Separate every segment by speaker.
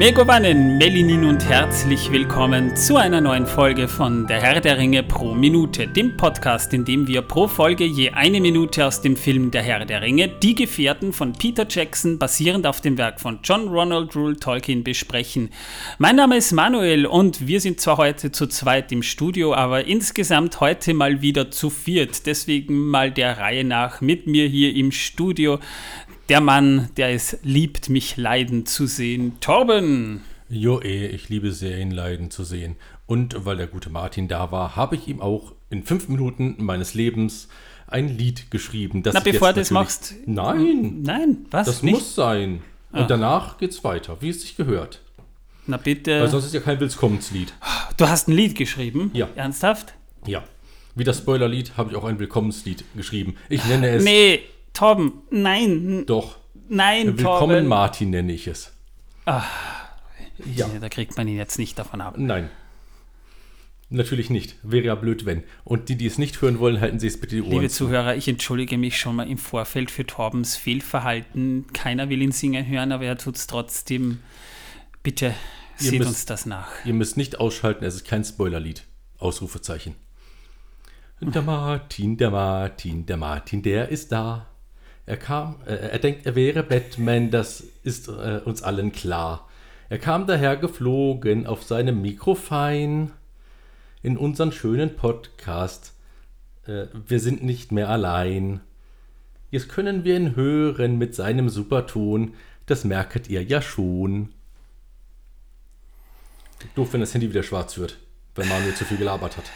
Speaker 1: Megovanen, Melinin und herzlich willkommen zu einer neuen Folge von Der Herr der Ringe pro Minute, dem Podcast, in dem wir pro Folge je eine Minute aus dem Film Der Herr der Ringe, Die Gefährten von Peter Jackson, basierend auf dem Werk von John Ronald Rule Tolkien, besprechen. Mein Name ist Manuel und wir sind zwar heute zu zweit im Studio, aber insgesamt heute mal wieder zu viert. Deswegen mal der Reihe nach mit mir hier im Studio der Mann, der es liebt, mich leiden zu sehen. Torben!
Speaker 2: Jo, eh, ich liebe sehr, ihn leiden zu sehen. Und weil der gute Martin da war, habe ich ihm auch in fünf Minuten meines Lebens ein Lied geschrieben.
Speaker 1: Das Na, bevor du das machst.
Speaker 2: Nein.
Speaker 1: Nein, was?
Speaker 2: Das nicht? muss sein. Und ah. danach geht's weiter, wie es sich gehört.
Speaker 1: Na bitte.
Speaker 2: Weil sonst ist ja kein Willkommenslied.
Speaker 1: Du hast ein Lied geschrieben?
Speaker 2: Ja.
Speaker 1: Ernsthaft?
Speaker 2: Ja. Wie das Spoilerlied habe ich auch ein Willkommenslied geschrieben. Ich nenne es.
Speaker 1: Nee, Torben, nein.
Speaker 2: Doch.
Speaker 1: Nein,
Speaker 2: Willkommen Torben. Martin nenne ich es.
Speaker 1: Ach, ja. Da kriegt man ihn jetzt nicht davon ab.
Speaker 2: Nein. Natürlich nicht. Wäre ja blöd, wenn. Und die, die es nicht hören wollen, halten Sie es bitte die
Speaker 1: Ohren Liebe zu. Zuhörer, ich entschuldige mich schon mal im Vorfeld für Torbens Fehlverhalten. Keiner will ihn singen hören, aber er tut es trotzdem. Bitte seht müsst, uns das nach.
Speaker 2: Ihr müsst nicht ausschalten, es ist kein Spoilerlied. Ausrufezeichen. Der Martin, der Martin, der Martin, der ist da. Er kam, äh, er denkt, er wäre Batman, das ist äh, uns allen klar. Er kam daher geflogen auf seinem Mikrofein in unseren schönen Podcast. Äh, wir sind nicht mehr allein. Jetzt können wir ihn hören mit seinem Superton. Das merket ihr ja schon. Doof, wenn das Handy wieder schwarz wird, wenn Manuel zu viel gelabert hat.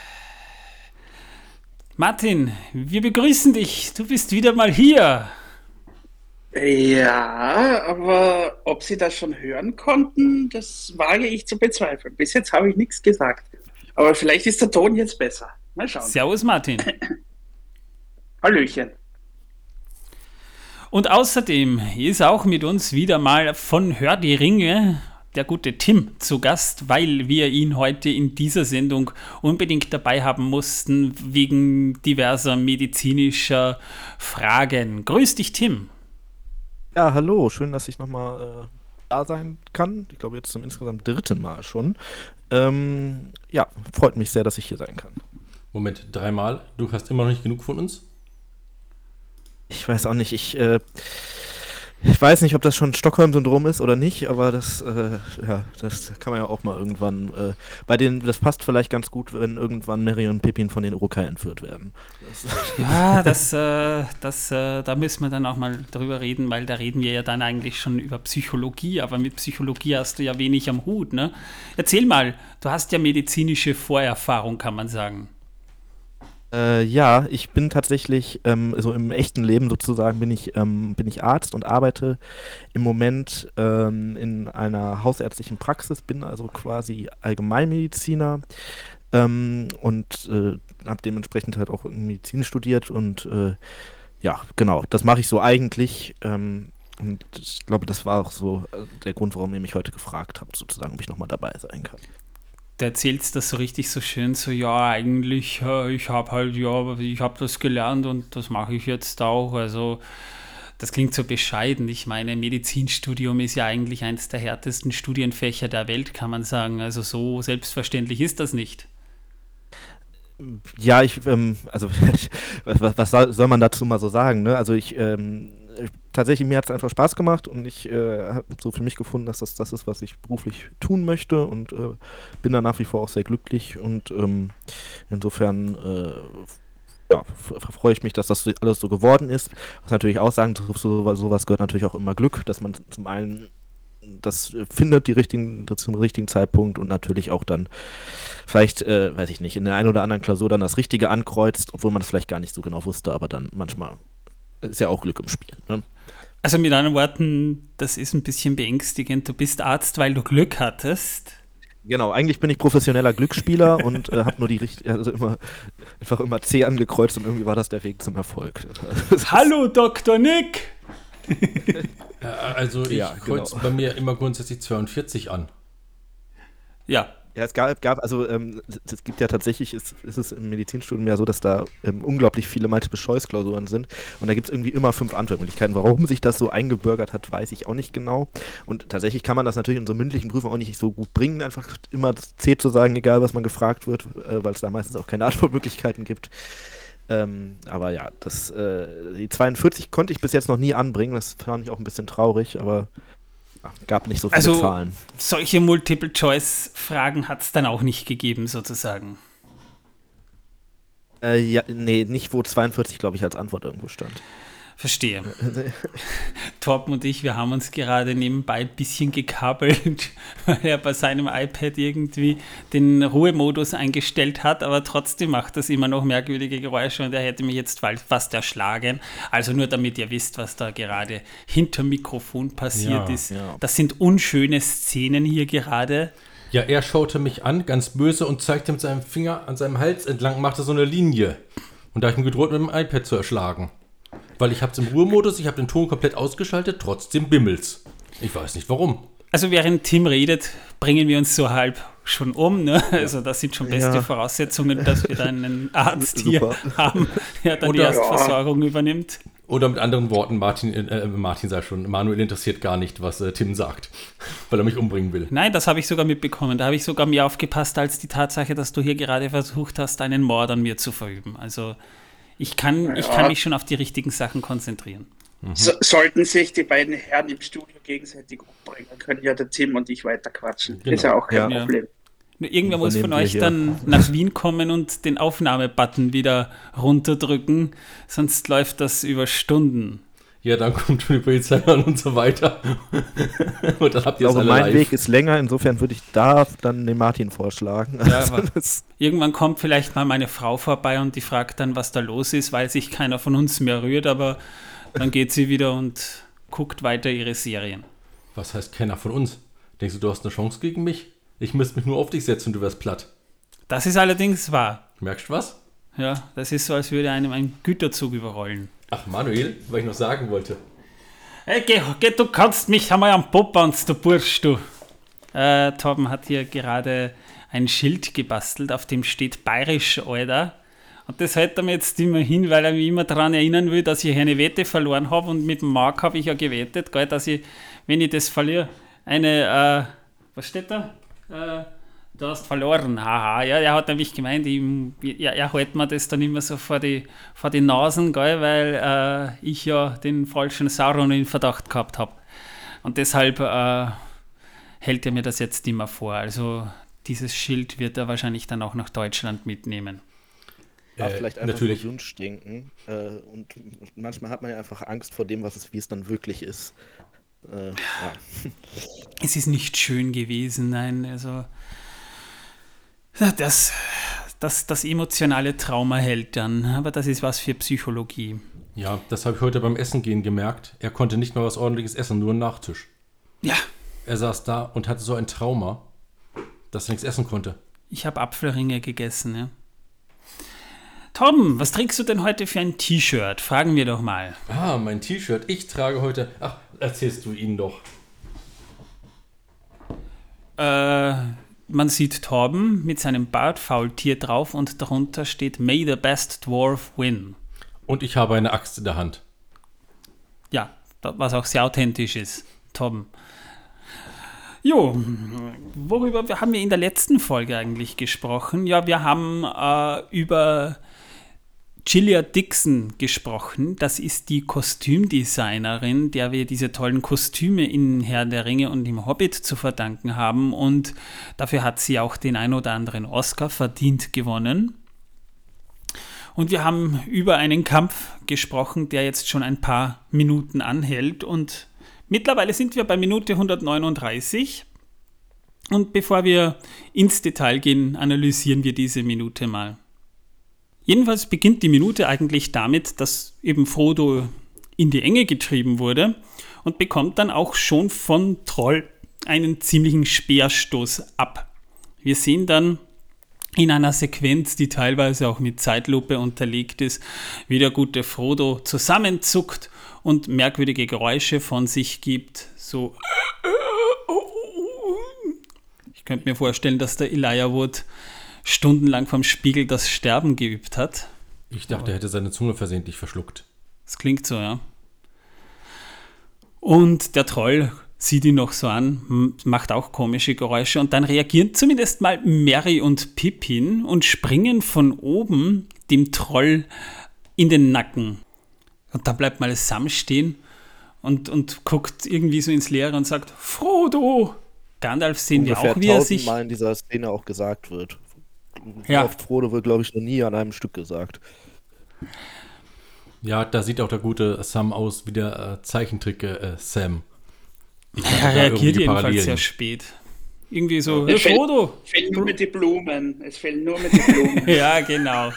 Speaker 1: Martin, wir begrüßen dich. Du bist wieder mal hier.
Speaker 3: Ja, aber ob Sie das schon hören konnten, das wage ich zu bezweifeln. Bis jetzt habe ich nichts gesagt. Aber vielleicht ist der Ton jetzt besser. Mal schauen.
Speaker 1: Servus, Martin.
Speaker 3: Hallöchen.
Speaker 1: Und außerdem ist auch mit uns wieder mal von Hör die Ringe der gute Tim zu Gast, weil wir ihn heute in dieser Sendung unbedingt dabei haben mussten wegen diverser medizinischer Fragen. Grüß dich, Tim.
Speaker 4: Ja, hallo, schön, dass ich nochmal äh, da sein kann. Ich glaube, jetzt zum insgesamt dritten Mal schon. Ähm, ja, freut mich sehr, dass ich hier sein kann.
Speaker 2: Moment, dreimal? Du hast immer noch nicht genug von uns?
Speaker 4: Ich weiß auch nicht, ich. Äh, ich weiß nicht, ob das schon Stockholm-Syndrom ist oder nicht, aber das, äh, ja, das kann man ja auch mal irgendwann. Äh, bei den, das passt vielleicht ganz gut, wenn irgendwann Mary und Pippin von den Urukai entführt werden.
Speaker 1: Das, ja, das, äh, das, äh, da müssen wir dann auch mal drüber reden, weil da reden wir ja dann eigentlich schon über Psychologie, aber mit Psychologie hast du ja wenig am Hut, ne? Erzähl mal, du hast ja medizinische Vorerfahrung, kann man sagen.
Speaker 4: Äh, ja, ich bin tatsächlich, ähm, so im echten Leben sozusagen, bin ich, ähm, bin ich Arzt und arbeite im Moment ähm, in einer hausärztlichen Praxis, bin also quasi Allgemeinmediziner ähm, und äh, habe dementsprechend halt auch Medizin studiert und äh, ja, genau, das mache ich so eigentlich. Ähm, und ich glaube, das war auch so äh, der Grund, warum ihr mich heute gefragt habt, sozusagen, ob ich nochmal dabei sein kann
Speaker 1: du erzählst das so richtig so schön, so ja, eigentlich, ich habe halt, ja, ich habe das gelernt und das mache ich jetzt auch. Also das klingt so bescheiden. Ich meine, Medizinstudium ist ja eigentlich eines der härtesten Studienfächer der Welt, kann man sagen. Also so selbstverständlich ist das nicht.
Speaker 4: Ja, ich, ähm, also was, was, soll man dazu mal so sagen? Ne? Also ich, ähm, tatsächlich, mir hat es einfach Spaß gemacht und ich äh, habe so für mich gefunden, dass das das ist, was ich beruflich tun möchte und äh, bin da nach wie vor auch sehr glücklich und ähm, insofern äh, ja, freue ich mich, dass das alles so geworden ist. Was natürlich auch sagen, so, sowas gehört natürlich auch immer Glück, dass man zum einen das findet die richtigen, zum richtigen Zeitpunkt und natürlich auch dann vielleicht, äh, weiß ich nicht, in der einen oder anderen Klausur dann das Richtige ankreuzt, obwohl man es vielleicht gar nicht so genau wusste, aber dann manchmal ist ja auch Glück im Spiel. Ne?
Speaker 1: Also mit anderen Worten, das ist ein bisschen beängstigend. Du bist Arzt, weil du Glück hattest.
Speaker 4: Genau, eigentlich bin ich professioneller Glücksspieler und äh, habe nur die richtige, also immer, einfach immer C angekreuzt und irgendwie war das der Weg zum Erfolg.
Speaker 1: Hallo Dr. Nick!
Speaker 2: also ich ja, kreuze genau. bei mir immer grundsätzlich 42 an.
Speaker 1: Ja,
Speaker 4: Ja, es gab, gab also ähm, es gibt ja tatsächlich, ist, ist es im Medizinstudium ja so, dass da ähm, unglaublich viele Multiple-Choice-Klausuren sind und da gibt es irgendwie immer fünf Antwortmöglichkeiten. Warum sich das so eingebürgert hat, weiß ich auch nicht genau. Und tatsächlich kann man das natürlich in so mündlichen Prüfungen auch nicht so gut bringen, einfach immer C zu sagen, egal was man gefragt wird, äh, weil es da meistens auch keine Antwortmöglichkeiten gibt. Ähm, aber ja, das, äh, die 42 konnte ich bis jetzt noch nie anbringen, das fand ich auch ein bisschen traurig, aber gab nicht so viele
Speaker 1: also,
Speaker 4: Zahlen.
Speaker 1: Solche Multiple-Choice-Fragen hat es dann auch nicht gegeben, sozusagen.
Speaker 4: Äh, ja, nee, nicht wo 42, glaube ich, als Antwort irgendwo stand.
Speaker 1: Verstehe. Torben und ich, wir haben uns gerade nebenbei ein bisschen gekabelt, weil er bei seinem iPad irgendwie den Ruhemodus eingestellt hat, aber trotzdem macht das immer noch merkwürdige Geräusche und er hätte mich jetzt fast erschlagen. Also nur damit ihr wisst, was da gerade hinter Mikrofon passiert ja, ist. Ja. Das sind unschöne Szenen hier gerade.
Speaker 2: Ja, er schaute mich an, ganz böse, und zeigte mit seinem Finger an seinem Hals entlang, machte so eine Linie. Und da habe ich ihm gedroht, mit dem iPad zu erschlagen. Weil ich habe es im Ruhemodus, ich habe den Ton komplett ausgeschaltet, trotzdem bimmelt's. Ich weiß nicht warum.
Speaker 1: Also während Tim redet, bringen wir uns so halb schon um. Ne? Also das sind schon beste ja. Voraussetzungen, dass wir dann einen Arzt hier haben, der dann Oder, die Erstversorgung ja. übernimmt.
Speaker 2: Oder mit anderen Worten, Martin, äh, Martin sagt schon, Manuel interessiert gar nicht, was äh, Tim sagt, weil er mich umbringen will.
Speaker 1: Nein, das habe ich sogar mitbekommen. Da habe ich sogar mehr aufgepasst als die Tatsache, dass du hier gerade versucht hast, einen Mord an mir zu verüben. Also ich kann, ja. ich kann mich schon auf die richtigen Sachen konzentrieren.
Speaker 3: Mhm. So, sollten sich die beiden Herren im Studio gegenseitig umbringen, können ja der Tim und ich weiter quatschen. Genau. Ist ja auch kein ja. Problem.
Speaker 1: Irgendwer muss von euch dann nach Wien kommen und den Aufnahmebutton wieder runterdrücken, sonst läuft das über Stunden.
Speaker 2: Ja, dann kommt schon die Polizei an und so weiter.
Speaker 4: und dann habt ihr also mein live. Weg ist länger, insofern würde ich da dann den Martin vorschlagen. Ja, also
Speaker 1: irgendwann kommt vielleicht mal meine Frau vorbei und die fragt dann, was da los ist, weil sich keiner von uns mehr rührt, aber dann geht sie wieder und guckt weiter ihre Serien.
Speaker 2: Was heißt keiner von uns? Denkst du, du hast eine Chance gegen mich? Ich müsste mich nur auf dich setzen und du wärst platt.
Speaker 1: Das ist allerdings wahr.
Speaker 2: Merkst du was?
Speaker 1: Ja, das ist so, als würde einem ein Güterzug überrollen.
Speaker 2: Ach, Manuel, was ich noch sagen wollte.
Speaker 1: Hey, geh, geh, du kannst mich einmal am Popanz, du Bursch, du. Äh, Torben hat hier gerade ein Schild gebastelt, auf dem steht Bayerisch, Alter. Und das hält er mir jetzt immer hin, weil er mich immer daran erinnern will, dass ich eine Wette verloren habe. Und mit dem Mark habe ich ja gewettet, gell, dass ich, wenn ich das verliere, eine, äh, was steht da? Äh, du hast verloren, haha. Ja, er hat nämlich gemeint, ihm, ja, er hält mir das dann immer so vor die, vor die Nasen, gell, weil äh, ich ja den falschen Sauron in Verdacht gehabt habe. Und deshalb äh, hält er mir das jetzt immer vor. Also dieses Schild wird er wahrscheinlich dann auch nach Deutschland mitnehmen.
Speaker 4: Ja, vielleicht einfach natürlich. Wunschdenken. Äh, und manchmal hat man ja einfach Angst vor dem, was es, wie es dann wirklich ist. Äh, ja.
Speaker 1: Es ist nicht schön gewesen, nein. Also das, das, das emotionale Trauma hält dann, aber das ist was für Psychologie.
Speaker 2: Ja, das habe ich heute beim Essen gehen gemerkt. Er konnte nicht mal was ordentliches essen, nur einen Nachtisch.
Speaker 1: Ja.
Speaker 2: Er saß da und hatte so ein Trauma, dass er nichts essen konnte.
Speaker 1: Ich habe Apfelringe gegessen, ja. Tom, was trägst du denn heute für ein T-Shirt? Fragen wir doch mal.
Speaker 2: Ah, mein T-Shirt. Ich trage heute. Ach, erzählst du ihn doch.
Speaker 1: Äh, man sieht Torben mit seinem Bartfaultier drauf und darunter steht May the best dwarf win.
Speaker 2: Und ich habe eine Axt in der Hand.
Speaker 1: Ja, was auch sehr authentisch ist, Torben. Jo, worüber haben wir in der letzten Folge eigentlich gesprochen? Ja, wir haben äh, über Gillia Dixon gesprochen. Das ist die Kostümdesignerin, der wir diese tollen Kostüme in Herr der Ringe und im Hobbit zu verdanken haben. Und dafür hat sie auch den ein oder anderen Oscar verdient gewonnen. Und wir haben über einen Kampf gesprochen, der jetzt schon ein paar Minuten anhält. Und mittlerweile sind wir bei Minute 139. Und bevor wir ins Detail gehen, analysieren wir diese Minute mal. Jedenfalls beginnt die Minute eigentlich damit, dass eben Frodo in die Enge getrieben wurde und bekommt dann auch schon von Troll einen ziemlichen Speerstoß ab. Wir sehen dann in einer Sequenz, die teilweise auch mit Zeitlupe unterlegt ist, wie der gute Frodo zusammenzuckt und merkwürdige Geräusche von sich gibt, so Ich könnte mir vorstellen, dass der Elijah Wood stundenlang vom Spiegel das Sterben geübt hat.
Speaker 2: Ich dachte, er hätte seine Zunge versehentlich verschluckt.
Speaker 1: Das klingt so, ja. Und der Troll sieht ihn noch so an, macht auch komische Geräusche und dann reagieren zumindest mal Mary und Pippin und springen von oben dem Troll in den Nacken. Und da bleibt mal Sam stehen und, und guckt irgendwie so ins Leere und sagt, Frodo! Gandalf sehen
Speaker 4: Ungefähr
Speaker 1: wir auch, wie er sich...
Speaker 4: Mal in dieser Szene auch gesagt wird.
Speaker 1: Ja.
Speaker 4: Oft Frodo wird, glaube ich, noch nie an einem Stück gesagt.
Speaker 2: Ja, da sieht auch der gute Sam aus wie der äh, Zeichentrick äh, Sam. Ich
Speaker 1: Er reagiert jedenfalls
Speaker 2: Parallelen.
Speaker 1: sehr spät. Irgendwie so,
Speaker 3: Es fällt-
Speaker 1: Frodo!
Speaker 3: Es fehlen nur mit die Blumen. Es fehlen nur mit die Blumen.
Speaker 1: Ja, genau.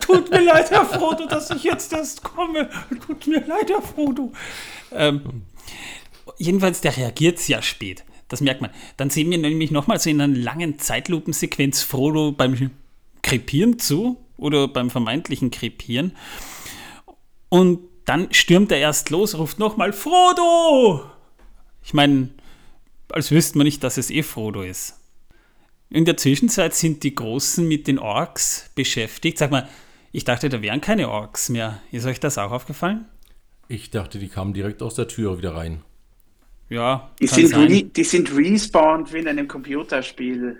Speaker 1: Tut mir leid, Herr Frodo, dass ich jetzt erst komme. Tut mir leid, Herr Frodo. Ähm, jedenfalls, der reagiert sehr spät. Das merkt man. Dann sehen wir nämlich nochmal so in einer langen Zeitlupensequenz Frodo beim Krepieren zu oder beim vermeintlichen Krepieren. Und dann stürmt er erst los, ruft nochmal Frodo! Ich meine, als wüsste man nicht, dass es eh Frodo ist. In der Zwischenzeit sind die Großen mit den Orks beschäftigt. Sag mal, ich dachte, da wären keine Orks mehr. Ist euch das auch aufgefallen?
Speaker 2: Ich dachte, die kamen direkt aus der Tür wieder rein.
Speaker 1: Ja,
Speaker 3: Die
Speaker 1: kann
Speaker 3: sind,
Speaker 1: sein.
Speaker 3: re die sind respawned wie in einem Computerspiel.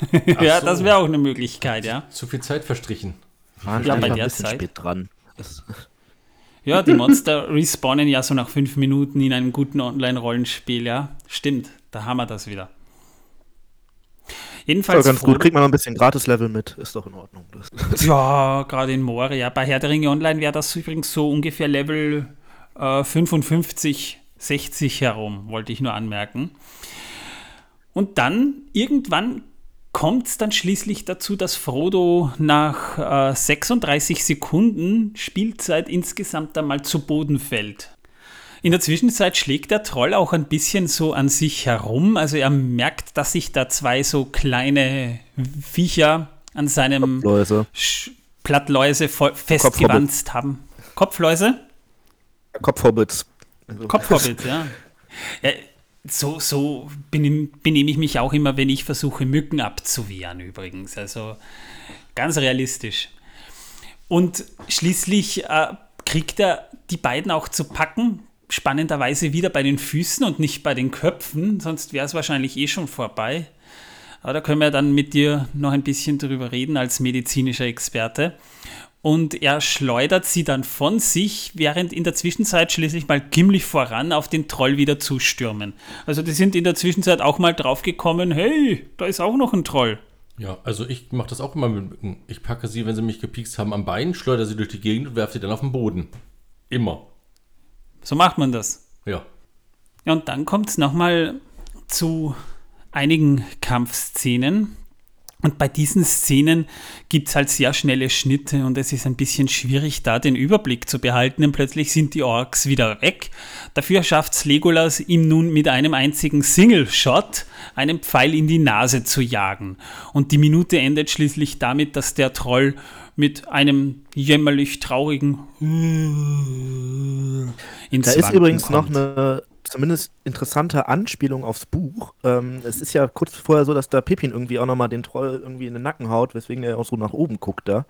Speaker 1: ja,
Speaker 2: so.
Speaker 1: das wäre auch eine Möglichkeit, ja.
Speaker 2: Zu viel Zeit verstrichen.
Speaker 4: Waren
Speaker 1: Ja, bei der Zeit.
Speaker 4: spät dran.
Speaker 1: Ja, die Monster respawnen ja so nach fünf Minuten in einem guten Online-Rollenspiel, ja. Stimmt, da haben wir das wieder.
Speaker 4: ist
Speaker 1: Jedenfalls
Speaker 4: doch ganz
Speaker 1: Frodo-
Speaker 4: gut. Kriegt man noch ein bisschen Gratis-Level mit. Ist doch in Ordnung. Das,
Speaker 1: Ja, gerade in Moria. Bei Herr der Ringe Online wäre das übrigens so ungefähr Level äh, 55, 60 herum, wollte ich nur anmerken. Und dann, irgendwann kommt es dann schließlich dazu, dass Frodo nach äh, 36 Sekunden Spielzeit insgesamt einmal zu Boden fällt. In der Zwischenzeit schlägt der Troll auch ein bisschen so an sich herum. Also er merkt, dass sich da zwei so kleine Viecher an seinem. Sch- Plattläuse voll festgewanzt haben. Kopfläuse?
Speaker 4: Kopfhobbits. Also,
Speaker 1: Kopfhobbit, ja. ja. So, so benehm, benehme ich mich auch immer, wenn ich versuche, Mücken abzuwehren, übrigens. Also ganz realistisch. Und schließlich äh, kriegt er die beiden auch zu packen, spannenderweise wieder bei den Füßen und nicht bei den Köpfen, sonst wäre es wahrscheinlich eh schon vorbei. Aber da können wir dann mit dir noch ein bisschen drüber reden als medizinischer Experte. Und er schleudert sie dann von sich, während in der Zwischenzeit schließlich mal Gimli voran auf den Troll wieder zustürmen. Also die sind in der Zwischenzeit auch mal draufgekommen, hey, da ist auch noch ein Troll.
Speaker 2: Ja, also ich mache das auch immer mit Mücken. Ich packe sie, wenn sie mich gepiekst haben, am Bein, schleudere sie durch die Gegend und werfe sie dann auf den Boden. Immer.
Speaker 1: So macht man das.
Speaker 2: Ja.
Speaker 1: Ja, und dann kommt es nochmal zu einigen Kampfszenen. Und bei diesen Szenen gibt es halt sehr schnelle Schnitte und es ist ein bisschen schwierig, da den Überblick zu behalten, denn plötzlich sind die Orks wieder weg. Dafür schafft es Legolas, ihm nun mit einem einzigen Single-Shot einen Pfeil in die Nase zu jagen. Und die Minute endet schließlich damit, dass der Troll mit einem jämmerlich traurigen
Speaker 4: Da ist übrigens noch
Speaker 1: kommt.
Speaker 4: eine zumindest interessante Anspielung aufs Buch. Ähm, es ist ja kurz vorher so, dass da Pippin irgendwie auch nochmal den Troll irgendwie in den Nacken haut, weswegen er auch so nach oben guckt da.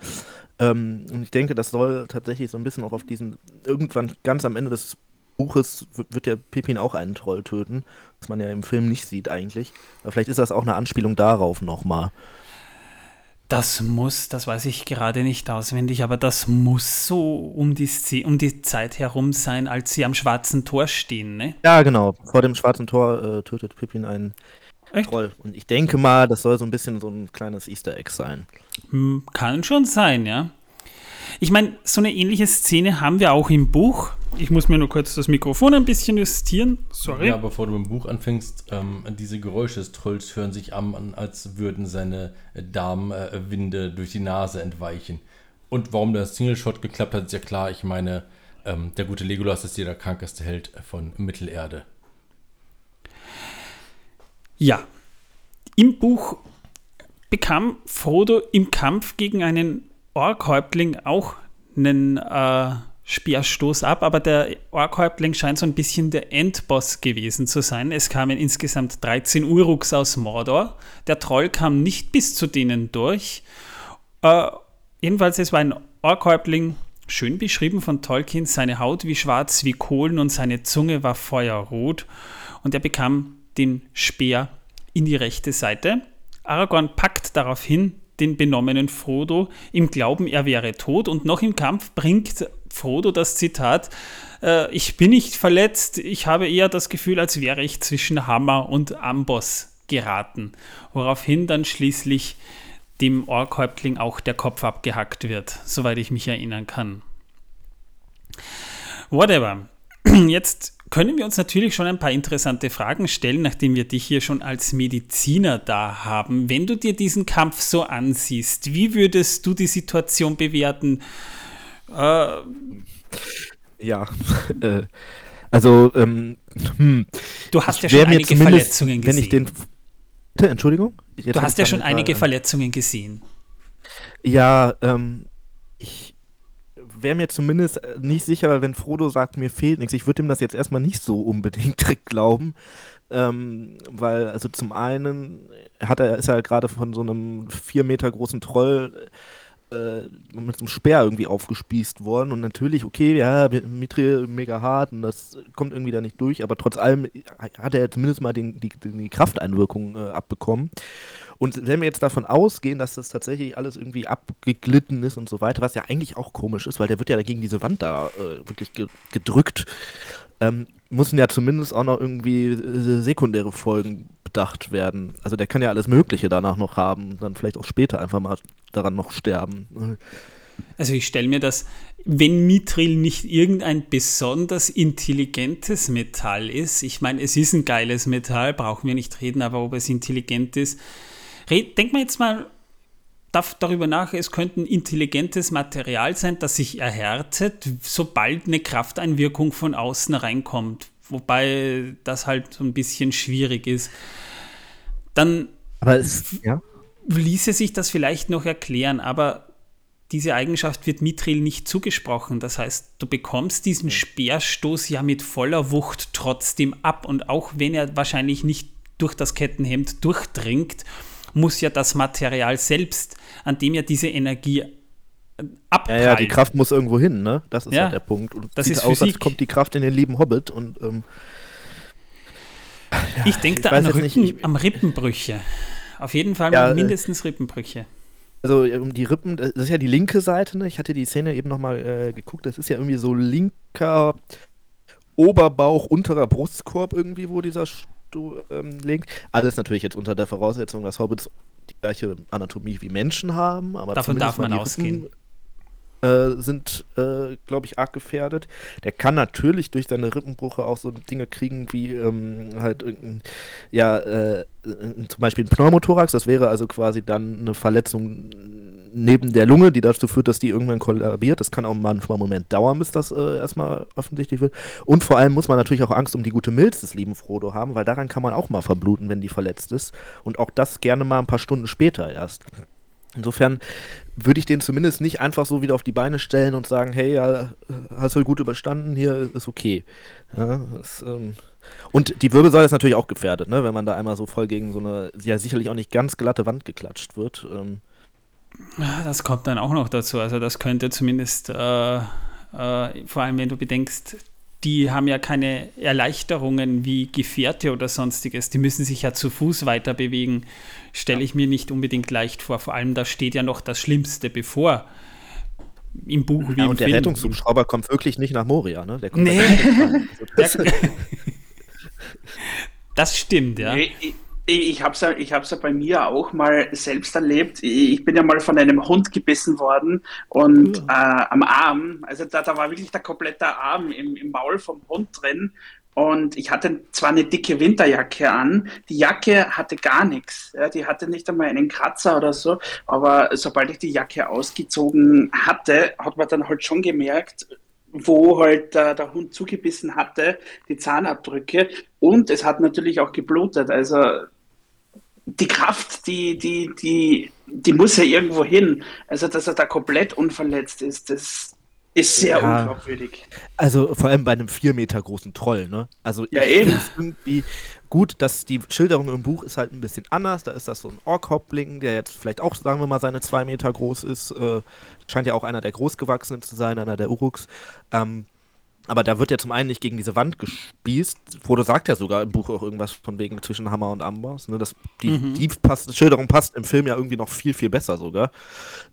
Speaker 4: Ähm, und ich denke, das soll tatsächlich so ein bisschen auch auf diesen, irgendwann ganz am Ende des Buches wird, der Pippin auch einen Troll töten, was man ja im Film nicht sieht eigentlich. Aber vielleicht ist das auch eine Anspielung darauf nochmal.
Speaker 1: Das muss, das weiß ich gerade nicht auswendig, aber das muss so um die, um die Zeit herum sein, als sie am schwarzen Tor stehen, ne?
Speaker 4: Ja, genau. Vor dem schwarzen Tor äh, tötet Pippin einen
Speaker 1: Echt?
Speaker 4: Troll. Und ich denke mal, das soll so ein bisschen so ein kleines Easter Egg sein.
Speaker 1: Hm, Kann schon sein, ja. Ich meine, so eine ähnliche Szene haben wir auch im Buch. Ich muss mir nur kurz das Mikrofon ein bisschen justieren. Sorry.
Speaker 2: Ja, bevor du im Buch anfängst, ähm, diese Geräusche des Trolls hören sich an, als würden seine äh, Darmwinde durch die Nase entweichen. Und warum das Single-Shot geklappt hat, ist ja klar. Ich meine, ähm, der gute Legolas ist ja der krankeste Held von Mittelerde.
Speaker 1: Ja. Im Buch bekam Frodo im Kampf gegen einen Orkhäuptling auch einen äh, Speerstoß ab, aber der Orkhäuptling scheint so ein bisschen der Endboss gewesen zu sein. Es kamen insgesamt 13 Uruks aus Mordor. Der Troll kam nicht bis zu denen durch. Äh, jedenfalls, es war ein Orkhäuptling, schön beschrieben von Tolkien, seine Haut wie schwarz wie Kohlen und seine Zunge war feuerrot. Und er bekam den Speer in die rechte Seite. Aragorn packt daraufhin den benommenen Frodo im Glauben, er wäre tot und noch im Kampf bringt Frodo das Zitat, äh, ich bin nicht verletzt, ich habe eher das Gefühl, als wäre ich zwischen Hammer und Amboss geraten, woraufhin dann schließlich dem Orkhäuptling auch der Kopf abgehackt wird, soweit ich mich erinnern kann. Whatever. Jetzt können wir uns natürlich schon ein paar interessante Fragen stellen, nachdem wir dich hier schon als Mediziner da haben. Wenn du dir diesen Kampf so ansiehst, wie würdest du die Situation bewerten?
Speaker 4: Äh, ja, äh, also, ähm, hm.
Speaker 1: Du hast ja schon einige Verletzungen gesehen.
Speaker 4: Wenn ich den, Entschuldigung?
Speaker 1: Jetzt du hast ja schon einige Verletzungen gesehen.
Speaker 4: Ja, ähm, ich wäre mir zumindest nicht sicher, wenn Frodo sagt, mir fehlt nichts. Ich würde ihm das jetzt erstmal nicht so unbedingt direkt glauben. Ähm, weil, also zum einen hat er, ist er gerade von so einem vier Meter großen Troll äh, mit so einem Speer irgendwie aufgespießt worden und natürlich, okay, ja, Mithril mega hart und das kommt irgendwie da nicht durch, aber trotz allem hat er zumindest mal den, die, die Krafteinwirkung äh, abbekommen. Und wenn wir jetzt davon ausgehen, dass das tatsächlich alles irgendwie abgeglitten ist und so weiter, was ja eigentlich auch komisch ist, weil der wird ja dagegen diese Wand da äh, wirklich ge gedrückt, ähm, müssen ja zumindest auch noch irgendwie äh, sekundäre Folgen bedacht werden. Also der kann ja alles Mögliche danach noch haben dann vielleicht auch später einfach mal daran noch sterben.
Speaker 1: Also ich stelle mir das, wenn Mithril nicht irgendein besonders intelligentes Metall ist, ich meine, es ist ein geiles Metall, brauchen wir nicht reden, aber ob es intelligent ist, denk mal jetzt mal darüber nach, es könnte ein intelligentes Material sein, das sich erhärtet, sobald eine Krafteinwirkung von außen reinkommt. Wobei das halt so ein bisschen schwierig ist. Dann
Speaker 4: aber es, ja?
Speaker 1: ließe sich das vielleicht noch erklären, aber diese Eigenschaft wird Mithril nicht zugesprochen. Das heißt, du bekommst diesen Speerstoß ja mit voller Wucht trotzdem ab. Und auch wenn er wahrscheinlich nicht durch das Kettenhemd durchdringt, muss ja das Material selbst, an dem ja diese Energie
Speaker 4: abprallt. Ja, ja, die Kraft muss irgendwo hin, ne? Das ist ja, halt der Punkt. Und
Speaker 1: das sieht ist aus, als
Speaker 4: kommt die Kraft in den lieben Hobbit und ähm,
Speaker 1: ja, ich denke da an Rippen, nicht, ich, am Rippenbrüche. Auf jeden Fall ja, äh, mindestens Rippenbrüche.
Speaker 4: Also um die Rippen, das ist ja die linke Seite, ne? Ich hatte die Szene eben nochmal äh, geguckt, das ist ja irgendwie so linker Oberbauch, unterer Brustkorb irgendwie, wo dieser du ähm, legst. Alles natürlich jetzt unter der Voraussetzung, dass Hobbits die gleiche Anatomie wie Menschen haben. Aber
Speaker 1: Davon darf man ausgehen.
Speaker 4: Rippen, äh, sind, äh, glaube ich, arg gefährdet. Der kann natürlich durch seine Rippenbrüche auch so Dinge kriegen wie ähm, halt irgendein, ja, äh, zum Beispiel ein Pneumothorax. Das wäre also quasi dann eine Verletzung neben der Lunge, die dazu führt, dass die irgendwann kollabiert. Das kann auch manchmal einen Moment dauern, bis das äh, erstmal offensichtlich wird. Und vor allem muss man natürlich auch Angst um die gute Milz des lieben Frodo haben, weil daran kann man auch mal verbluten, wenn die verletzt ist. Und auch das gerne mal ein paar Stunden später erst. Insofern würde ich den zumindest nicht einfach so wieder auf die Beine stellen und sagen, hey, ja, hast du gut überstanden, hier ist okay. Ja, das, ähm und die Wirbelsäule ist natürlich auch gefährdet, ne? wenn man da einmal so voll gegen so eine, ja sicherlich auch nicht ganz glatte Wand geklatscht wird. Ähm
Speaker 1: das kommt dann auch noch dazu. Also das könnte zumindest, äh, äh, vor allem wenn du bedenkst, die haben ja keine Erleichterungen wie Gefährte oder sonstiges. Die müssen sich ja zu Fuß weiter bewegen. Stelle ich mir nicht unbedingt leicht vor. Vor allem, da steht ja noch das Schlimmste bevor. Im Buch
Speaker 4: wie ja, im und der Film. Rettungshubschrauber kommt wirklich nicht nach Moria, ne?
Speaker 1: Der kommt nee. das, das stimmt, ja.
Speaker 3: Ich, ich habe es ja, ich hab's ja bei mir auch mal selbst erlebt. Ich bin ja mal von einem Hund gebissen worden und mhm. äh, am Arm, also da, da war wirklich der komplette Arm im, im Maul vom Hund drin. Und ich hatte zwar eine dicke Winterjacke an, die Jacke hatte gar nichts. Ja, die hatte nicht einmal einen Kratzer oder so, aber sobald ich die Jacke ausgezogen hatte, hat man dann halt schon gemerkt, wo halt äh, der Hund zugebissen hatte, die Zahnabdrücke. Und es hat natürlich auch geblutet. Also die Kraft, die, die, die, die muss ja irgendwo hin. Also, dass er da komplett unverletzt ist, das, Ist sehr
Speaker 4: Ja.
Speaker 3: unglaubwürdig.
Speaker 4: Also vor allem bei einem vier Meter großen Troll, ne? Also
Speaker 3: Ja, eben.
Speaker 4: irgendwie gut, dass die Schilderung im Buch ist halt ein bisschen anders. Da ist das so ein Ork-Hauptling, der jetzt vielleicht auch, sagen wir mal, seine zwei Meter groß ist. Äh, scheint ja auch einer der Großgewachsenen zu sein, einer der Uruks. Ähm, aber da wird ja zum einen nicht gegen diese Wand gespießt. Frodo sagt ja sogar im Buch auch irgendwas von wegen zwischen Hammer und Amboss. Ne? Das, die
Speaker 1: Mhm.
Speaker 4: die passt, Schilderung passt im Film ja irgendwie noch viel, viel besser sogar.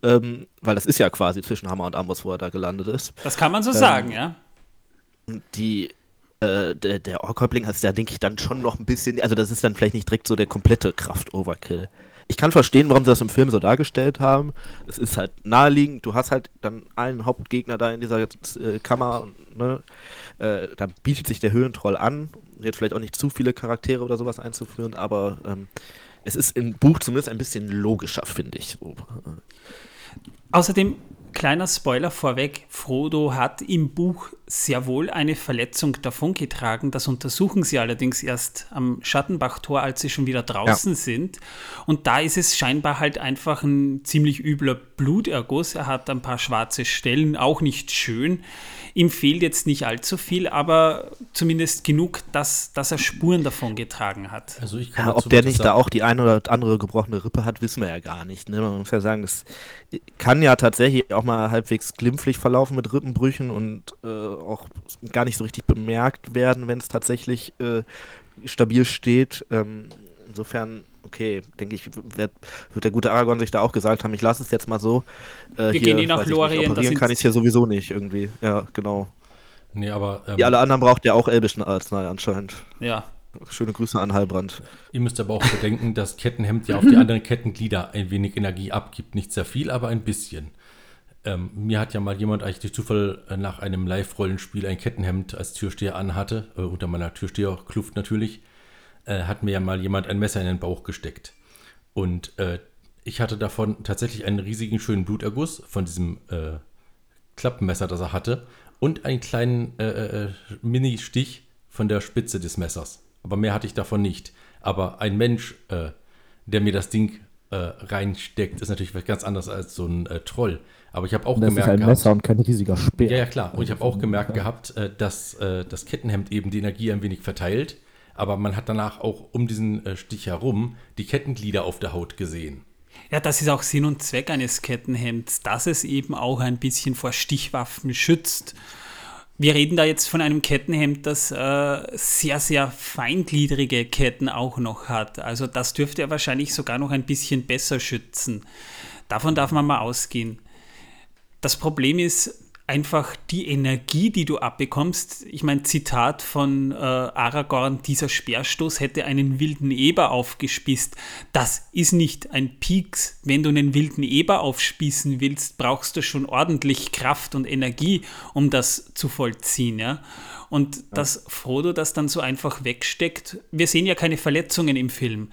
Speaker 4: Ähm, weil das ist ja quasi zwischen Hammer und Amboss, wo er da gelandet ist.
Speaker 1: Das kann man so
Speaker 4: Ähm,
Speaker 1: sagen, ja.
Speaker 4: die äh, der, der Orkhäuptling hat da denke ich dann schon noch ein bisschen, also das ist dann vielleicht nicht direkt so der komplette Kraft-Overkill. Ich kann verstehen, warum sie das im Film so dargestellt haben. Es ist halt naheliegend, du hast halt dann einen Hauptgegner da in dieser äh, Kammer, ne? äh, da bietet sich der Höhentroll an, jetzt vielleicht auch nicht zu viele Charaktere oder sowas einzuführen, aber ähm, es ist im Buch zumindest ein bisschen logischer, finde ich.
Speaker 1: Außerdem, kleiner Spoiler vorweg, Frodo hat im Buch sehr wohl eine Verletzung davongetragen. Das untersuchen sie allerdings erst am Schattenbachtor, als sie schon wieder draußen sind. Und da ist es scheinbar halt einfach ein ziemlich übler Bluterguss. Er hat ein paar schwarze Stellen, auch nicht schön. Ihm fehlt jetzt nicht allzu viel, aber zumindest genug, dass, dass er Spuren davongetragen hat.
Speaker 2: Also ich kann
Speaker 4: Ja, ob der nicht da
Speaker 2: sagen.
Speaker 4: auch die eine oder andere gebrochene Rippe hat, wissen wir ja gar nicht. Ne? Man muss ja sagen, das kann ja tatsächlich auch mal halbwegs glimpflich verlaufen mit Rippenbrüchen und äh, auch gar nicht so richtig bemerkt werden, wenn es tatsächlich äh, stabil steht. Ähm, insofern, okay, denke ich, wird, wird der gute Aragorn sich da auch gesagt haben, ich lasse es jetzt mal so. Äh,
Speaker 1: Wir gehen eh nach Lorien,
Speaker 4: Operieren kann ich hier sowieso nicht irgendwie. Ja, genau.
Speaker 2: Nee, aber ähm,
Speaker 4: Die alle anderen braucht ja auch elbischen Arznei anscheinend.
Speaker 1: Ja.
Speaker 4: Schöne Grüße an Heilbrand.
Speaker 2: ihr müsst aber auch bedenken, dass Kettenhemd ja auf die anderen Kettenglieder ein wenig Energie abgibt. Nicht sehr viel, aber ein bisschen. Ähm, mir hat ja mal jemand eigentlich durch Zufall äh, nach einem Live-Rollenspiel ein Kettenhemd als Türsteher anhatte, äh, unter meiner Türsteherkluft natürlich, äh, hat mir ja mal jemand ein Messer in den Bauch gesteckt. Und äh, ich hatte davon tatsächlich einen riesigen schönen Bluterguss von diesem äh, Klappmesser, das er hatte, und einen kleinen äh, äh, Mini-Stich von der Spitze des Messers. Aber mehr hatte ich davon nicht. Aber ein Mensch, äh, der mir das Ding äh, reinsteckt, ist natürlich ganz anderes als so ein äh, Troll. Aber ich habe auch
Speaker 5: Das ist
Speaker 2: gemerkt
Speaker 5: ein
Speaker 2: gehabt,
Speaker 5: Messer und kein riesiger Speer.
Speaker 2: ja, ja, klar. Und ich habe auch gemerkt gehabt, äh, dass äh, das Kettenhemd eben die Energie ein wenig verteilt. Aber man hat danach auch um diesen äh, Stich herum die Kettenglieder auf der Haut gesehen.
Speaker 1: Ja, das ist auch Sinn und Zweck eines Kettenhemds, dass es eben auch ein bisschen vor Stichwaffen schützt. Wir reden da jetzt von einem Kettenhemd, das äh, sehr, sehr feingliedrige Ketten auch noch hat. Also das dürfte er wahrscheinlich sogar noch ein bisschen besser schützen. Davon darf man mal ausgehen. Das Problem ist einfach die Energie, die du abbekommst. Ich meine, Zitat von äh, Aragorn, dieser Speerstoß hätte einen wilden Eber aufgespießt. Das ist nicht ein Pieks. Wenn du einen wilden Eber aufspießen willst, brauchst du schon ordentlich Kraft und Energie, um das zu vollziehen. Ja? Und dass Frodo das dann so einfach wegsteckt, wir sehen ja keine Verletzungen im Film.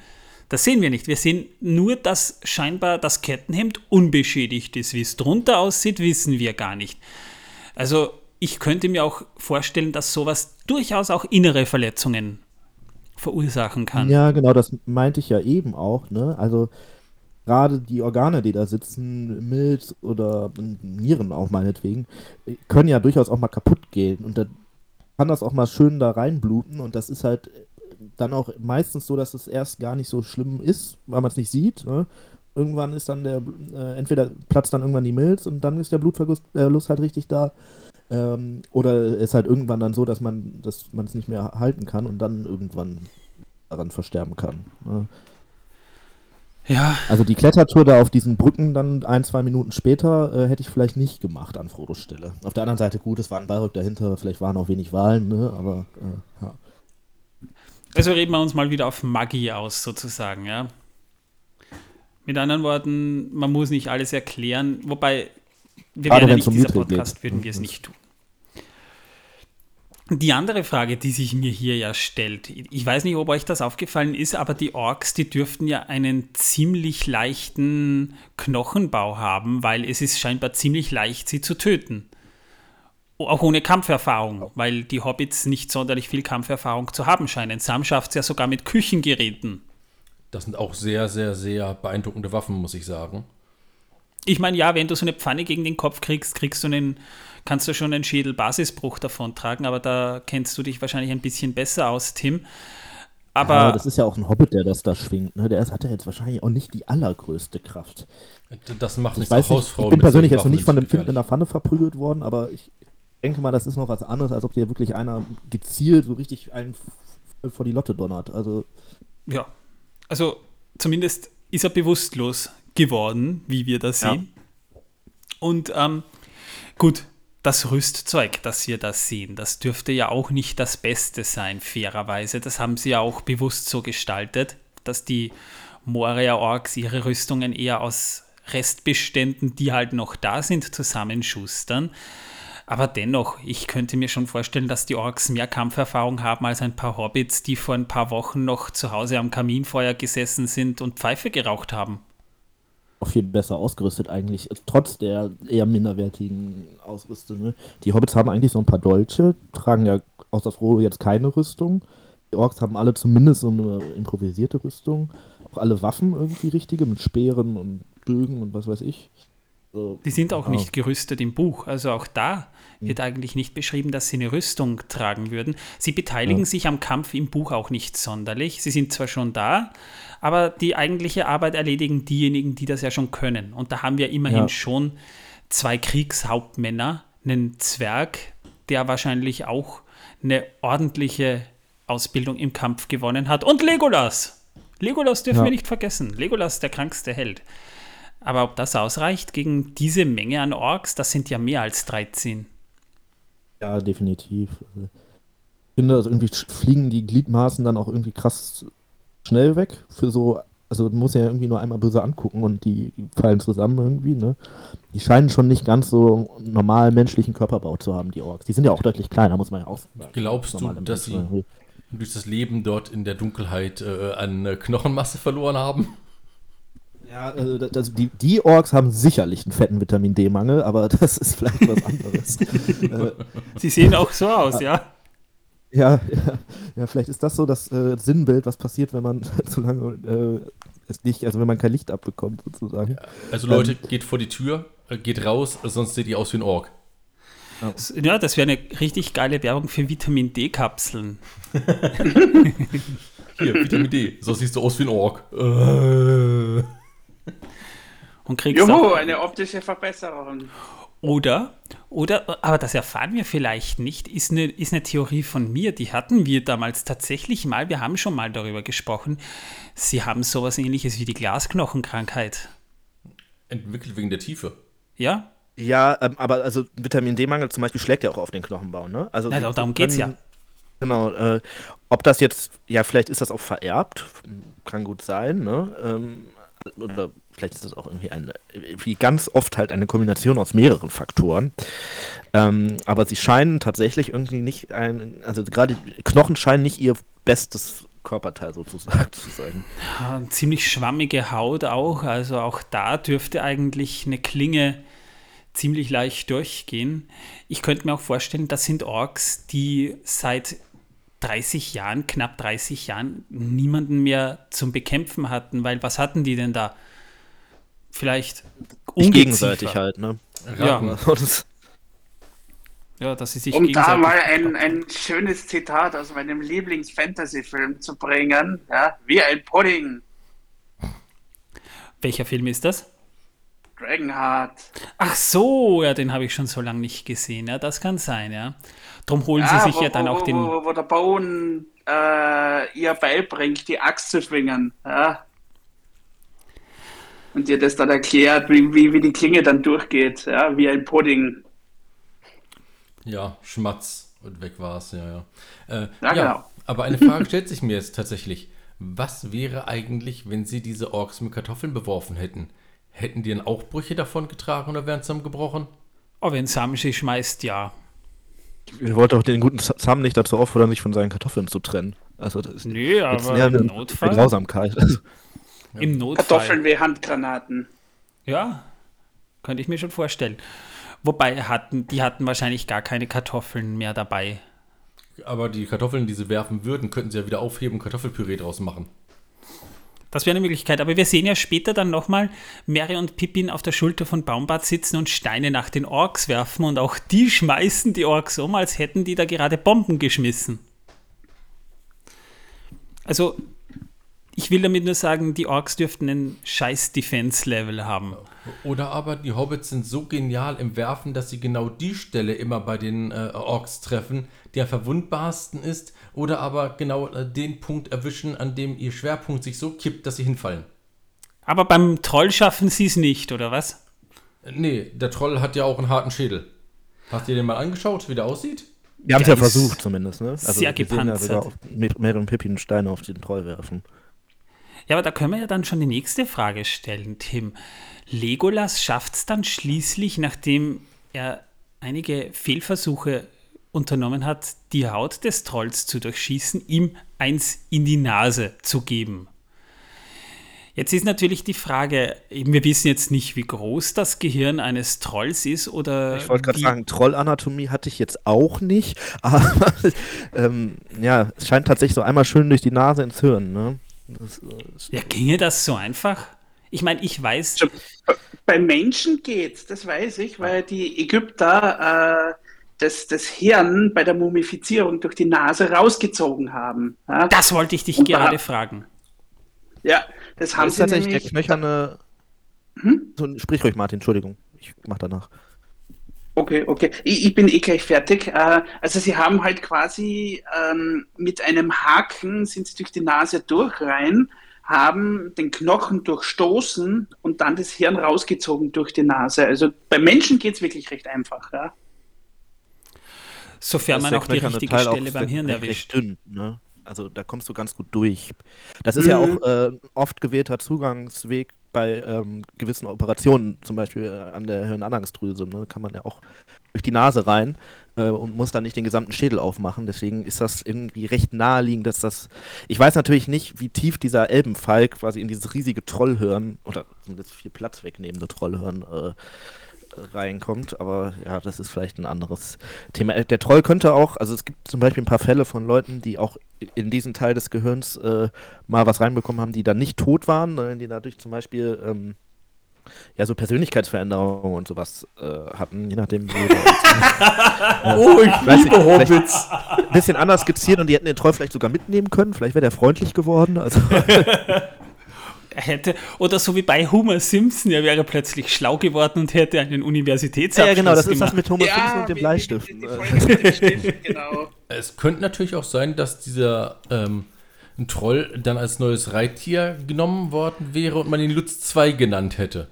Speaker 1: Das sehen wir nicht. Wir sehen nur, dass scheinbar das Kettenhemd unbeschädigt ist. Wie es drunter aussieht, wissen wir gar nicht. Also ich könnte mir auch vorstellen, dass sowas durchaus auch innere Verletzungen verursachen kann.
Speaker 5: Ja, genau, das meinte ich ja eben auch, ne? Also gerade die Organe, die da sitzen, Milz oder Nieren auch meinetwegen, können ja durchaus auch mal kaputt gehen und dann kann das auch mal schön da reinbluten und das ist halt dann auch meistens so, dass es erst gar nicht so schlimm ist, weil man es nicht sieht. Ne? Irgendwann ist dann der, äh, entweder platzt dann irgendwann die Milz und dann ist der Blutverlust äh, halt richtig da. Ähm, oder ist halt irgendwann dann so, dass man dass man es nicht mehr halten kann und dann irgendwann daran versterben kann. Ne?
Speaker 1: Ja,
Speaker 5: Also die Klettertour da auf diesen Brücken dann ein, zwei Minuten später äh, hätte ich vielleicht nicht gemacht an Frodos Stelle. Auf der anderen Seite, gut, es war ein Balrog dahinter, vielleicht waren auch wenig Wahlen, ne? aber äh, ja.
Speaker 1: Also reden wir uns mal wieder auf Magie aus, sozusagen, ja. Mit anderen Worten, man muss nicht alles erklären, wobei wir
Speaker 5: Gerade
Speaker 1: wären ja
Speaker 5: wenn's
Speaker 1: nicht
Speaker 5: um
Speaker 1: dieser
Speaker 5: Mittel geht.
Speaker 1: Podcast, würden wir es nicht tun. Die andere Frage, die sich mir hier ja stellt, ich weiß nicht, ob euch das aufgefallen ist, aber die Orks, die dürften ja einen ziemlich leichten Knochenbau haben, weil es ist scheinbar ziemlich leicht, sie zu töten. Auch ohne Kampferfahrung, weil die Hobbits nicht sonderlich viel Kampferfahrung zu haben scheinen. Sam schafft es ja sogar mit Küchengeräten.
Speaker 2: Das sind auch sehr, sehr, sehr beeindruckende Waffen, muss ich sagen.
Speaker 1: Ich meine, ja, wenn du so eine Pfanne gegen den Kopf kriegst, kriegst du einen, kannst du schon einen Schädelbasisbruch davon tragen, aber da kennst du dich wahrscheinlich ein bisschen besser aus, Tim. Aber
Speaker 5: ja, das ist ja auch ein Hobbit, der das da schwingt. Ne? Der hat ja jetzt wahrscheinlich auch nicht die allergrößte Kraft.
Speaker 2: Das macht
Speaker 5: Ich
Speaker 2: nicht
Speaker 5: weiß
Speaker 2: so
Speaker 5: nicht,
Speaker 2: Hausfrauen.
Speaker 5: ich bin persönlich jetzt noch nicht von dem Film in der. Pfanne verprügelt worden, aber ich denke mal, das ist noch was anderes, als ob dir wirklich einer gezielt so richtig einen vor die Lotte donnert. Also,
Speaker 1: ja, also zumindest ist er bewusstlos geworden, wie wir das
Speaker 4: Ja.
Speaker 1: sehen. Und ähm, gut, das Rüstzeug, das wir da sehen, das dürfte ja auch nicht das Beste sein, fairerweise. Das haben sie ja auch bewusst so gestaltet, dass die Moria-Orks ihre Rüstungen eher aus Restbeständen, die halt noch da sind, zusammenschustern. Aber dennoch, ich könnte mir schon vorstellen, dass die Orks mehr Kampferfahrung haben als ein paar Hobbits, die vor ein paar Wochen noch zu Hause am Kaminfeuer gesessen sind und Pfeife geraucht haben.
Speaker 5: auch viel besser ausgerüstet eigentlich, trotz der eher minderwertigen Ausrüstung. Ne? Die Hobbits haben eigentlich so ein paar Dolche, tragen ja außer Frodo jetzt keine Rüstung. Die Orks haben alle zumindest so eine improvisierte Rüstung. Auch alle Waffen irgendwie richtige, mit Speeren und Bögen und was weiß ich. So,
Speaker 1: Die sind auch nicht gerüstet im Buch. Also auch da wird eigentlich nicht beschrieben, dass sie eine Rüstung tragen würden. Sie beteiligen
Speaker 5: Ja.
Speaker 1: sich am Kampf im Buch auch nicht sonderlich. Sie sind zwar schon da, aber die eigentliche Arbeit erledigen diejenigen, die das ja schon können. Und da haben wir immerhin
Speaker 5: Ja.
Speaker 1: schon zwei Kriegshauptmänner, einen Zwerg, der wahrscheinlich auch eine ordentliche Ausbildung im Kampf gewonnen hat, und Legolas. Legolas dürfen
Speaker 5: Ja.
Speaker 1: wir nicht vergessen. Legolas, der krankste Held. Aber ob das ausreicht gegen diese Menge an Orks, das sind ja mehr als 13.
Speaker 5: Ja, definitiv. Also, Ich finde, also irgendwie fliegen die Gliedmaßen dann auch irgendwie krass schnell weg. Für so, also man muss ja irgendwie nur einmal böse angucken und die fallen zusammen irgendwie, ne? Die scheinen schon nicht ganz so normal menschlichen Körperbau zu haben, die Orks. Die sind ja auch deutlich kleiner, muss man ja auch sagen.
Speaker 2: Glaubst du, dass sie durch das Leben dort in der Dunkelheit äh, an äh, Knochenmasse verloren haben?
Speaker 5: Ja, also das, die, die Orks haben sicherlich einen fetten Vitamin D-Mangel, aber das ist vielleicht was anderes. äh,
Speaker 1: Sie sehen auch so aus, ja.
Speaker 5: Ja, ja, ja, vielleicht ist das so das äh, Sinnbild, was passiert, wenn man zu lange äh, es nicht, also wenn man kein Licht abbekommt, sozusagen.
Speaker 2: Also Leute, geht vor die Tür, äh, geht raus, sonst seht ihr aus wie ein Ork.
Speaker 1: Ja, das wäre eine richtig geile Werbung für Vitamin D-Kapseln.
Speaker 2: Hier, Vitamin D, so siehst du aus wie ein Ork. Äh.
Speaker 1: Und kriegst
Speaker 3: Juhu,
Speaker 1: auch,
Speaker 3: eine optische Verbesserung.
Speaker 1: oder, oder, aber das erfahren wir vielleicht nicht, ist eine, ist eine Theorie von mir, die hatten wir damals tatsächlich mal, wir haben schon mal darüber gesprochen. Sie haben sowas ähnliches wie die Glasknochenkrankheit.
Speaker 2: Entwickelt wegen der Tiefe.
Speaker 1: Ja?
Speaker 4: Ja, ähm, aber also Vitamin D-Mangel zum Beispiel schlägt ja auch auf den Knochenbau, ne? Also
Speaker 1: Na,
Speaker 4: sie
Speaker 1: darum geht's ja.
Speaker 4: Genau, äh, ob das jetzt, ja, vielleicht ist das auch vererbt, kann gut sein, ne? Ähm, oder vielleicht ist das auch irgendwie eine, wie ganz oft halt eine Kombination aus mehreren Faktoren. Ähm, aber sie scheinen tatsächlich irgendwie nicht ein, also gerade Knochen scheinen nicht ihr bestes Körperteil sozusagen zu sein.
Speaker 1: Ja, ziemlich schwammige Haut auch, also auch da dürfte eigentlich eine Klinge ziemlich leicht durchgehen. Ich könnte mir auch vorstellen, das sind Orks, die seit 30 Jahren, knapp 30 Jahren, niemanden mehr zum Bekämpfen hatten, weil was hatten die denn da? Vielleicht
Speaker 4: gegenseitig halt, ne?
Speaker 1: Ja, ja, dass sie sich
Speaker 3: Um da mal ein, ein schönes Zitat aus meinem Lieblings-Fantasy-Film zu bringen, ja, wie ein Pudding,
Speaker 1: Welcher Film ist das?
Speaker 3: Dragonheart.
Speaker 1: Ach so, ja, den habe ich schon so lange nicht gesehen. Ja, das kann sein, ja. Drum holen sie sich
Speaker 3: wo,
Speaker 1: ja dann
Speaker 3: wo,
Speaker 1: auch den.
Speaker 3: Wo, wo der Bone äh, ihr beibringt, die Axt zu schwingen. Ja. Und ihr das dann erklärt, wie, wie, wie die Klinge dann durchgeht, ja, wie ein Pudding.
Speaker 2: Ja, Schmatz und weg war's, ja, ja. Äh,
Speaker 3: Ja, genau.
Speaker 2: Aber eine Frage stellt sich mir jetzt tatsächlich. Was wäre eigentlich, wenn sie diese Orks mit Kartoffeln beworfen hätten? Hätten die dann auch Brüche davon getragen oder wären zusammengebrochen?
Speaker 1: Oh, wenn Sam sie schmeißt, ja.
Speaker 4: Ich wollte auch den guten Sam nicht dazu auffordern, sich von seinen Kartoffeln zu trennen. Also das ist
Speaker 1: Nö,
Speaker 4: jetzt
Speaker 1: aber im
Speaker 4: eine,
Speaker 1: Notfall.
Speaker 4: eine Grausamkeit.
Speaker 1: Im Notfall.
Speaker 3: Kartoffeln wie Handgranaten.
Speaker 1: Ja, könnte ich mir schon vorstellen. Wobei hatten, die hatten wahrscheinlich gar keine Kartoffeln mehr dabei.
Speaker 2: Aber die Kartoffeln, die sie werfen würden, könnten sie ja wieder aufheben und Kartoffelpüree draus machen.
Speaker 1: Das wäre eine Möglichkeit. Aber wir sehen ja später dann nochmal Mary und Pippin auf der Schulter von Baumbart sitzen und Steine nach den Orks werfen. Und auch die schmeißen die Orks um, als hätten die da gerade Bomben geschmissen. Also, ich will damit nur sagen, die Orks dürften einen scheiß Defense-Level haben.
Speaker 2: Oder aber die Hobbits sind so genial im Werfen, dass sie genau die Stelle immer bei den äh, Orks treffen, die am verwundbarsten ist, oder aber genau äh, den Punkt erwischen, an dem ihr Schwerpunkt sich so kippt, dass sie hinfallen.
Speaker 1: Aber beim Troll schaffen sie es nicht, oder was?
Speaker 2: Nee, der Troll hat ja auch einen harten Schädel. Hast du dir den mal angeschaut, wie der aussieht?
Speaker 4: Wir haben es ja versucht zumindest, ne?
Speaker 1: sehr
Speaker 4: wir sehen ja
Speaker 1: gepanzert.
Speaker 4: sogar auf- mit mehreren Pippin Steine auf den Troll werfen.
Speaker 1: Ja, aber da können wir ja dann schon die nächste Frage stellen, Tim. Legolas schafft es dann schließlich, nachdem er einige Fehlversuche unternommen hat, die Haut des Trolls zu durchschießen, ihm eins in die Nase zu geben. Jetzt ist natürlich die Frage, wir wissen jetzt nicht, wie groß das Gehirn eines Trolls ist oder
Speaker 4: Ich wollte gerade sagen, Trollanatomie hatte ich jetzt auch nicht, aber ähm, ja, es scheint tatsächlich so einmal schön durch die Nase ins Hirn, ne? Das, äh, ist-
Speaker 1: Ja, ginge das so einfach? Ich meine, ich weiß,
Speaker 3: Schon Bei Menschen geht's, das weiß ich, weil die Ägypter äh, das, das Hirn bei der Mumifizierung durch die Nase rausgezogen haben. Ja,
Speaker 1: das wollte ich dich
Speaker 3: Und
Speaker 1: gerade
Speaker 3: da-
Speaker 1: fragen.
Speaker 3: ja das haben
Speaker 4: das ist
Speaker 3: sie
Speaker 4: tatsächlich der
Speaker 3: nämlich.
Speaker 4: knöcherne. So, sprich ruhig, Martin, Entschuldigung. Ich mach danach.
Speaker 3: Okay, okay. Ich, ich bin eh gleich fertig. Äh, also sie haben halt quasi ähm, mit einem Haken sind sie durch die Nase durch rein, haben den Knochen durchstoßen und dann das Hirn rausgezogen durch die Nase. Also bei Menschen geht's wirklich recht einfach. Ja.
Speaker 1: Sofern man auch die richtige
Speaker 4: Teil
Speaker 1: Stelle beim Hirn erwischt.
Speaker 4: dünn, ne? Also da kommst du ganz gut durch. Das ist ja
Speaker 3: Mhm.
Speaker 4: auch äh, oft gewählter Zugangsweg bei ähm, gewissen Operationen, zum Beispiel äh, an der Hirnanhangsdrüse. Ne? Kann man ja auch durch die Nase rein äh, und muss dann nicht den gesamten Schädel aufmachen. Deswegen ist das irgendwie recht naheliegend, dass das. Ich weiß natürlich nicht, wie tief dieser Elbenfalk quasi in dieses riesige Trollhirn oder zumindest viel Platz wegnehmende Trollhirn äh, reinkommt, aber ja, das ist vielleicht ein anderes Thema. Äh, Der Troll könnte auch, also es gibt zum Beispiel ein paar Fälle von Leuten, die auch in diesen Teil des Gehirns äh, mal was reinbekommen haben, die dann nicht tot waren, sondern die dadurch zum Beispiel ähm, ja so Persönlichkeitsveränderungen und sowas äh, hatten, je nachdem. Wie
Speaker 2: Oh, ich
Speaker 4: weiß
Speaker 2: liebe Hobbits.
Speaker 4: ein bisschen anders skizziert und die hätten den Troll vielleicht sogar mitnehmen können. Vielleicht wäre der freundlich geworden. Also
Speaker 1: hätte, oder so wie bei Homer Simpson, er wäre plötzlich schlau geworden und hätte einen Universitätsabschluss
Speaker 4: ja, genau, das ist das
Speaker 1: gemacht.
Speaker 4: mit Homer Simpson und dem Bleistift.
Speaker 3: Die, die, die Stift, genau.
Speaker 2: Es könnte natürlich auch sein, dass dieser ähm, ein Troll dann als neues Reittier genommen worden wäre und man ihn Lutz 2 genannt hätte.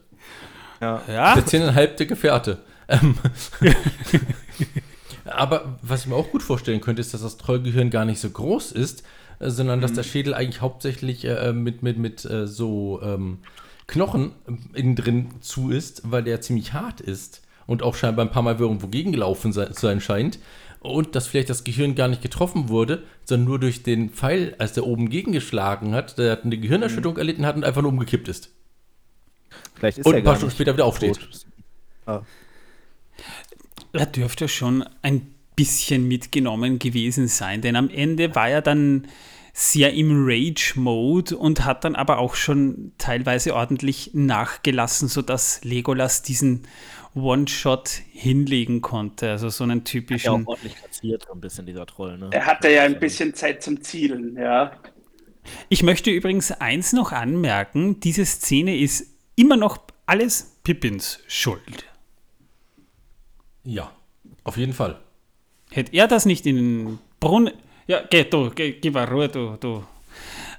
Speaker 1: ja,
Speaker 2: Der zehneinhalbte Gefährte. Ähm, Aber was ich mir auch gut vorstellen könnte, ist, dass das Trollgehirn gar nicht so groß ist, sondern dass der Schädel eigentlich hauptsächlich äh, mit, mit, mit äh, so ähm, Knochen äh, innen drin zu ist, weil der ziemlich hart ist und auch scheinbar ein paar Mal irgendwo gegengelaufen sein, zu sein scheint. Und dass vielleicht das Gehirn gar nicht getroffen wurde, sondern nur durch den Pfeil, als der oben gegengeschlagen hat, der eine Gehirnerschütterung erlitten hat und einfach nur umgekippt ist.
Speaker 4: vielleicht ist
Speaker 2: Und
Speaker 4: er
Speaker 2: ein paar Stunden später wieder aufsteht.
Speaker 4: Ah.
Speaker 1: er dürfte schon ein bisschen mitgenommen gewesen sein, denn am Ende war er dann sehr im Rage-Mode und hat dann aber auch schon teilweise ordentlich nachgelassen, sodass Legolas diesen One-Shot hinlegen konnte. Also so einen
Speaker 4: Ja, auch
Speaker 1: typischen.
Speaker 4: ordentlich kassiert, so ein bisschen dieser Troll, ne?
Speaker 3: Er hatte ja ein bisschen Zeit zum Zielen, ja.
Speaker 1: Ich möchte übrigens eins noch anmerken: Diese Szene ist immer noch alles Pippins Schuld.
Speaker 2: Ja, auf jeden Fall.
Speaker 1: Hätte er das nicht in den Brunnen. Ja, geh, du, geh, gib mal Ruhe, du, du.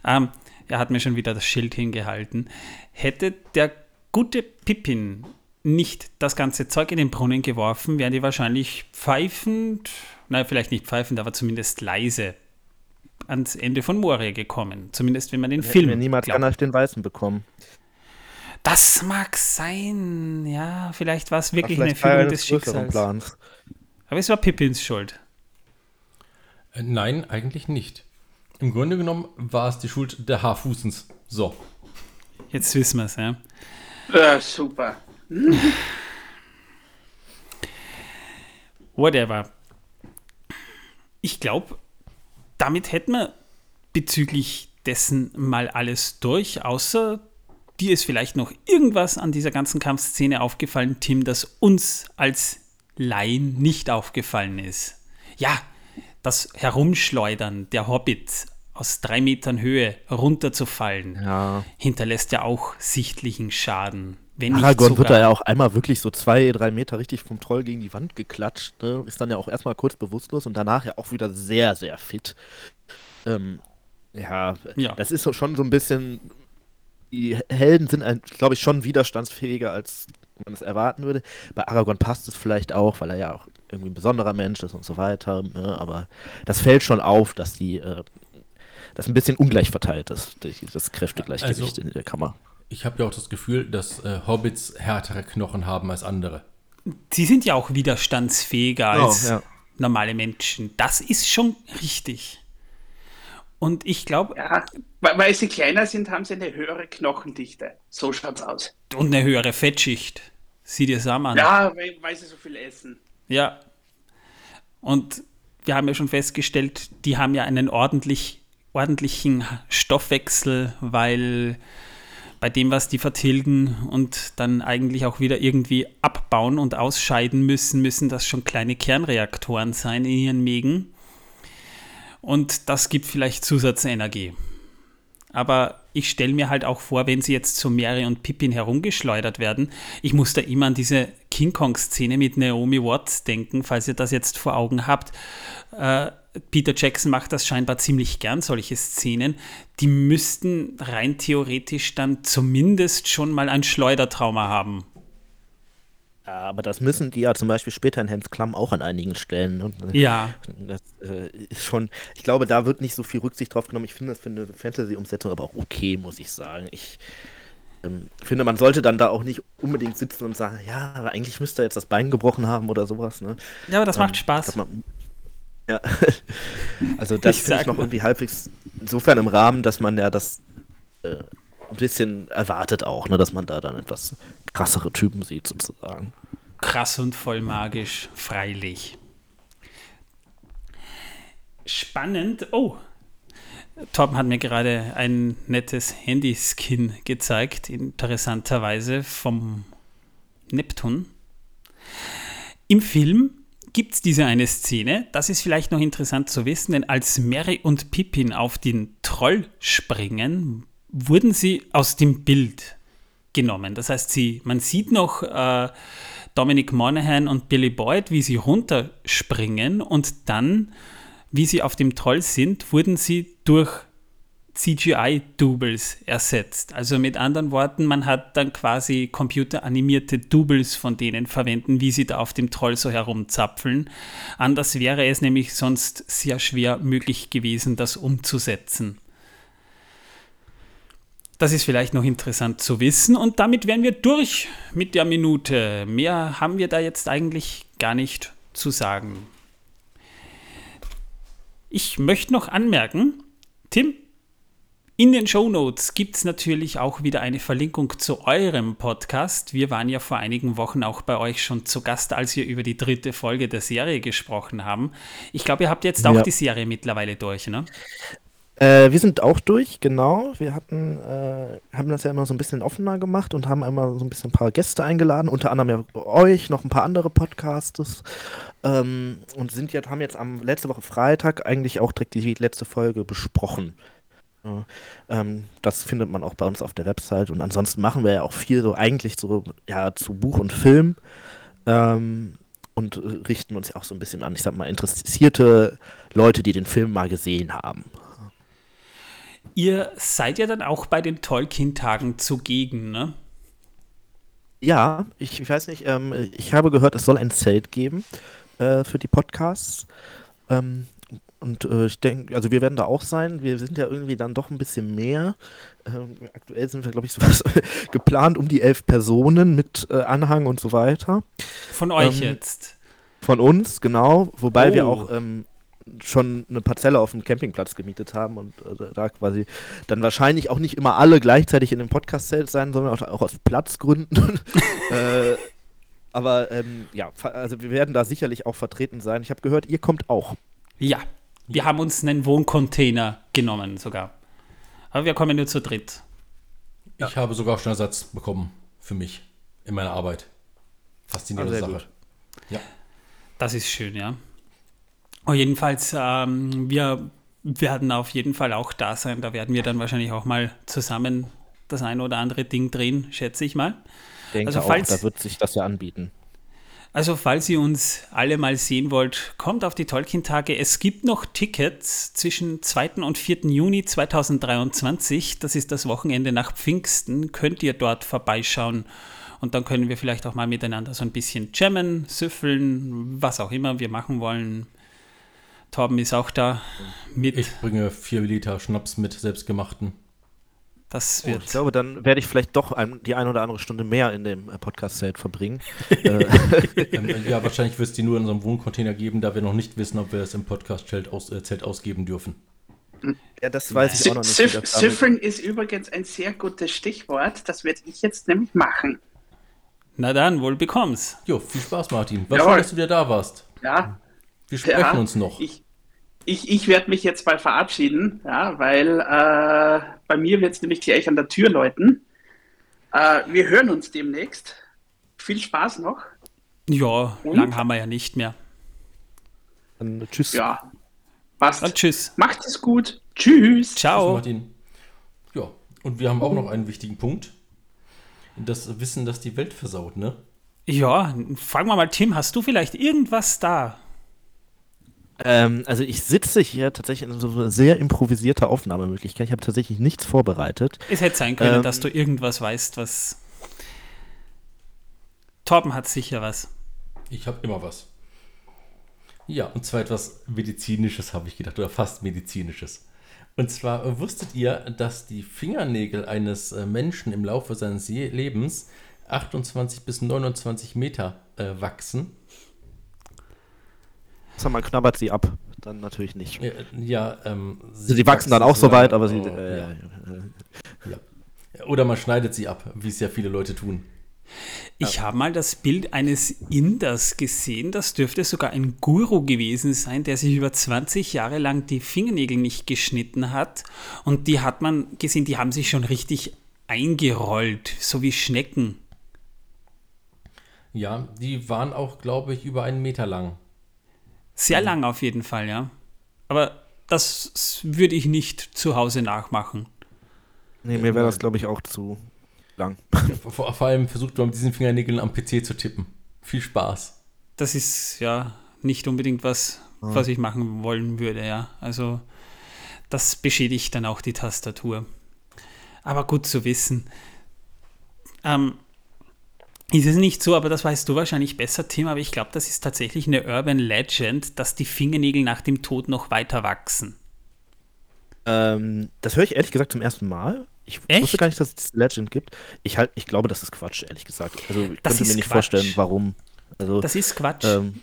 Speaker 1: Ähm, er hat mir schon wieder das Schild hingehalten. Hätte der gute Pippin nicht das ganze Zeug in den Brunnen geworfen, wären die wahrscheinlich pfeifend, nein, vielleicht nicht pfeifend, aber zumindest leise ans Ende von Moria gekommen. Zumindest wenn man den
Speaker 4: Hätten
Speaker 1: Film
Speaker 4: wir niemals
Speaker 1: glaubt.
Speaker 4: Gandalf den Weißen bekommen.
Speaker 1: Das mag sein. Ja, vielleicht war es wirklich
Speaker 4: vielleicht
Speaker 1: eine
Speaker 4: eines
Speaker 1: des Schicksals.
Speaker 4: Plans.
Speaker 1: Aber es war Pippins Schuld.
Speaker 2: Äh, Nein, eigentlich nicht. Im Grunde genommen war es die Schuld der Haarfußens. So.
Speaker 1: Jetzt wissen wir es, ja.
Speaker 3: Ja, super.
Speaker 1: Whatever. Ich glaube, damit hätten wir bezüglich dessen mal alles durch, außer dir ist vielleicht noch irgendwas an dieser ganzen Kampfszene aufgefallen, Tim, das uns als Laien nicht aufgefallen ist. Ja, das Herumschleudern der Hobbits aus drei Metern Höhe runterzufallen,
Speaker 4: Ja.
Speaker 1: hinterlässt ja auch sichtlichen Schaden. Wenn
Speaker 4: Aragorn wird da ja auch einmal wirklich so zwei, drei Meter richtig vom Troll gegen die Wand geklatscht. Ne? Ist dann ja auch erstmal kurz bewusstlos und danach ja auch wieder sehr, sehr fit. Ähm, ja,
Speaker 1: Ja.
Speaker 4: das ist schon so ein bisschen. Die Helden sind, glaube ich, schon widerstandsfähiger, als man es erwarten würde. Bei Aragorn passt es vielleicht auch, weil er ja auch irgendwie ein besonderer Mensch ist und so weiter. Ne? Aber das fällt schon auf, dass die. Äh, das ein bisschen ungleich verteilt ist, das Kräftegleichgewicht
Speaker 2: Also-
Speaker 4: in der Kammer.
Speaker 2: Ich habe ja auch das Gefühl, dass äh, Hobbits härtere Knochen haben als andere.
Speaker 1: Sie sind ja auch widerstandsfähiger
Speaker 4: Oh,
Speaker 1: als
Speaker 4: ja.
Speaker 1: normale Menschen. Das ist schon richtig. Und ich glaube,
Speaker 3: Ja, weil, weil sie kleiner sind, haben sie eine höhere Knochendichte. So schaut's aus.
Speaker 1: und eine höhere Fettschicht. Sieh dir das an.
Speaker 3: Ja, weil, weil sie so viel essen.
Speaker 1: Ja. Und wir haben ja schon festgestellt, die haben ja einen ordentlich, ordentlichen Stoffwechsel, weil bei dem, was die vertilgen und dann eigentlich auch wieder irgendwie abbauen und ausscheiden müssen, müssen das schon kleine Kernreaktoren sein in ihren Mägen. Und das gibt vielleicht Zusatzenergie. Aber ich stelle mir halt auch vor, wenn sie jetzt zu Mary und Pippin herumgeschleudert werden, ich muss da immer an diese King Kong-Szene mit Naomi Watts denken, falls ihr das jetzt vor Augen habt. Äh, Peter Jackson macht das scheinbar ziemlich gern, solche Szenen. Die müssten rein theoretisch dann zumindest schon mal ein Schleudertrauma haben.
Speaker 4: Ja, aber das müssen die ja zum Beispiel später in Hans Klamm auch an einigen Stellen. Ne?
Speaker 1: Ja,
Speaker 4: Das äh, ist schon, ich glaube, da wird nicht so viel Rücksicht drauf genommen. Ich finde das für eine Fantasy-Umsetzung aber auch okay, muss ich sagen. Ich ähm, finde, man sollte dann da auch nicht unbedingt sitzen und sagen, ja, aber eigentlich müsste er jetzt das Bein gebrochen haben oder sowas. Ne?
Speaker 1: ja aber das macht
Speaker 4: Ähm,
Speaker 1: Spaß.
Speaker 4: dass man- ja, also das finde ich noch
Speaker 1: mal.
Speaker 4: irgendwie halbwegs insofern im Rahmen, dass man ja das äh, ein bisschen erwartet auch, ne, dass man da dann etwas krassere Typen sieht sozusagen.
Speaker 1: Krass und voll magisch, freilich. Spannend. Oh, Torben hat mir gerade ein nettes Handyskin gezeigt, interessanterweise vom Neptun. Im Film gibt es diese eine Szene, das ist vielleicht noch interessant zu wissen, denn als Mary und Pippin auf den Troll springen, wurden sie aus dem Bild genommen. Das heißt, sie, man sieht noch äh, Dominic Monaghan und Billy Boyd, wie sie runterspringen und dann, wie sie auf dem Troll sind, wurden sie durch CGI-Doubles ersetzt. Also mit anderen Worten, man hat dann quasi computeranimierte Doubles von denen verwenden, wie sie da auf dem Troll so herumzapfeln. Anders wäre es nämlich sonst sehr schwer möglich gewesen, das umzusetzen. Das ist vielleicht noch interessant zu wissen. Und damit wären wir durch mit der Minute. Mehr haben wir da jetzt eigentlich gar nicht zu sagen. Ich möchte noch anmerken, Tim, in den Show Notes gibt es natürlich auch wieder eine Verlinkung zu eurem Podcast. Wir waren ja vor einigen Wochen auch bei euch schon zu Gast, als wir über die dritte Folge der Serie gesprochen haben. Ich glaube, ihr habt jetzt auch
Speaker 4: Ja.
Speaker 1: die Serie mittlerweile durch, ne?
Speaker 4: Äh, wir sind auch durch, genau. Wir hatten, äh, haben das ja immer so ein bisschen offener gemacht und haben einmal so ein bisschen ein paar Gäste eingeladen, unter anderem ja euch, noch ein paar andere Podcasts. Ähm, und sind jetzt, haben jetzt am letzte Woche Freitag eigentlich auch direkt die letzte Folge besprochen. Ja, ähm, das findet man auch bei uns auf der Website. Und ansonsten machen wir ja auch viel so eigentlich so, ja, zu Buch und Film. Ähm, und richten uns ja auch so ein bisschen an, ich sag mal, interessierte Leute, die den Film mal gesehen haben.
Speaker 1: Ihr seid ja dann auch bei den Tolkien-Tagen zugegen, ne?
Speaker 4: Ja, ich, ich weiß nicht, ähm, ich habe gehört, es soll ein Zelt geben äh, für die Podcasts. Ähm, und äh, ich denke, also wir werden da auch sein. Wir sind ja irgendwie dann doch ein bisschen mehr. Ähm, aktuell sind wir, glaube ich, sowas geplant um die elf Personen mit äh, Anhang und so weiter.
Speaker 1: Von euch
Speaker 4: Ähm,
Speaker 1: jetzt.
Speaker 4: Von uns, genau. Wobei wir
Speaker 1: Oh.
Speaker 4: auch ähm, schon eine Parzelle auf dem Campingplatz gemietet haben und äh, da quasi dann wahrscheinlich auch nicht immer alle gleichzeitig in dem Podcast-Zelt sein, sondern auch, auch aus Platzgründen. äh, aber ähm, ja, also wir werden da sicherlich auch vertreten sein. Ich habe gehört, ihr kommt auch.
Speaker 1: Ja, wir haben uns einen Wohncontainer genommen sogar. Aber wir kommen nur zu dritt.
Speaker 2: Ich habe sogar schon Ersatz bekommen für mich in meiner Arbeit. Faszinierende
Speaker 4: Ah,
Speaker 2: Sache. Ja.
Speaker 1: Das ist schön, ja. Aber jedenfalls, ähm, wir werden auf jeden Fall auch da sein. Da werden wir dann wahrscheinlich auch mal zusammen das ein oder andere Ding drehen, schätze ich mal.
Speaker 4: Ich denke
Speaker 1: Also
Speaker 4: auch,
Speaker 1: falls-
Speaker 4: da wird sich das ja anbieten.
Speaker 1: Also falls ihr uns alle mal sehen wollt, kommt auf die Tolkien-Tage. Es gibt noch Tickets zwischen 2. und 4. Juni 2023. Das ist das Wochenende nach Pfingsten. Könnt ihr dort vorbeischauen. Und dann können wir vielleicht auch mal miteinander so ein bisschen jammen, süffeln, was auch immer wir machen wollen. Torben ist auch da mit.
Speaker 2: Ich bringe vier Liter Schnaps mit, selbstgemachten.
Speaker 1: das
Speaker 4: Oh,
Speaker 1: wird.
Speaker 4: ich glaube, dann werde ich vielleicht doch ein, die eine oder andere Stunde mehr in dem äh, Podcast-Zelt verbringen. äh,
Speaker 2: ähm, ja, wahrscheinlich wird es die nur in unserem Wohncontainer geben, da wir noch nicht wissen, ob wir es im Podcast-Zelt aus, äh, ausgeben dürfen.
Speaker 4: ja, das weiß ich auch noch nicht. damit-
Speaker 3: Süffeln ist übrigens ein sehr gutes Stichwort. Das werde ich jetzt nämlich machen.
Speaker 1: Na dann, wohl bekomm's.
Speaker 2: Jo, viel Spaß, Martin. Was schön, dass du wieder da warst.
Speaker 3: Ja,
Speaker 2: Wir sprechen
Speaker 3: ja,
Speaker 2: uns noch.
Speaker 3: Ich, ich, ich werde mich jetzt mal verabschieden, ja, weil äh, bei mir wird es nämlich gleich an der Tür läuten. Äh, wir hören uns demnächst. Viel Spaß noch.
Speaker 1: Ja,
Speaker 3: Und?
Speaker 1: lang haben wir ja nicht mehr.
Speaker 4: Dann, tschüss.
Speaker 3: Ja, passt.
Speaker 1: Und tschüss.
Speaker 3: Macht es gut. Tschüss.
Speaker 2: Tschüss,
Speaker 1: Ciao.
Speaker 2: Martin. Ja, und wir haben auch noch einen wichtigen Punkt. Das Wissen, das die Welt versaut, ne?
Speaker 1: Ja, fragen wir mal, Tim, hast du vielleicht irgendwas da?
Speaker 4: Ähm, also ich sitze hier tatsächlich in so einer sehr improvisierter Aufnahmemöglichkeit. Ich habe tatsächlich nichts vorbereitet.
Speaker 1: Es hätte sein können,
Speaker 4: Ähm.
Speaker 1: dass du irgendwas weißt, was. Torben hat sicher was.
Speaker 2: Ich habe immer was. Ja, und zwar etwas Medizinisches, habe ich gedacht, oder fast Medizinisches. Und zwar äh, wusstet ihr, dass die Fingernägel eines äh, Menschen im Laufe seines Lebens 28 bis 29 Meter äh, wachsen?
Speaker 4: Sag mal, knabbert sie ab. Dann natürlich nicht.
Speaker 2: Ja, ja ähm,
Speaker 4: Also die wachsen dann auch so weit, aber sie.
Speaker 2: oh,
Speaker 4: äh,
Speaker 2: ja.
Speaker 4: äh,
Speaker 2: Ja. Oder man schneidet sie ab, wie es ja viele Leute tun.
Speaker 1: Ich habe mal das Bild eines Inders gesehen, das dürfte sogar ein Guru gewesen sein, der sich über 20 Jahre lang die Fingernägel nicht geschnitten hat. Und die hat man gesehen, die haben sich schon richtig eingerollt, so wie Schnecken.
Speaker 2: Ja, die waren auch, glaube ich, über einen Meter lang.
Speaker 1: Sehr lang auf jeden Fall, ja. Aber das würde ich nicht zu Hause nachmachen.
Speaker 4: nee, mir wäre das, glaube ich, auch zu lang.
Speaker 2: Vor, vor allem versucht man mit diesen Fingernägeln am PC zu tippen. Viel Spaß.
Speaker 1: Das ist ja nicht unbedingt was, was ich machen wollen würde, ja. Also das beschädigt dann auch die Tastatur. Aber gut zu wissen. Ähm, ist es nicht so, aber das weißt du wahrscheinlich besser, Tim, aber ich glaube, das ist tatsächlich eine Urban Legend, dass die Fingernägel nach dem Tod noch weiter wachsen.
Speaker 4: Ähm, das höre ich ehrlich gesagt zum ersten Mal. Ich
Speaker 1: Echt?
Speaker 4: wusste gar nicht, dass es diese Legend gibt. Ich, halt, ich glaube, das ist Quatsch, ehrlich gesagt. Also ich
Speaker 1: Das
Speaker 4: könnte mir nicht
Speaker 1: Quatsch.
Speaker 4: vorstellen, warum. Also,
Speaker 1: Das ist Quatsch.
Speaker 4: ähm,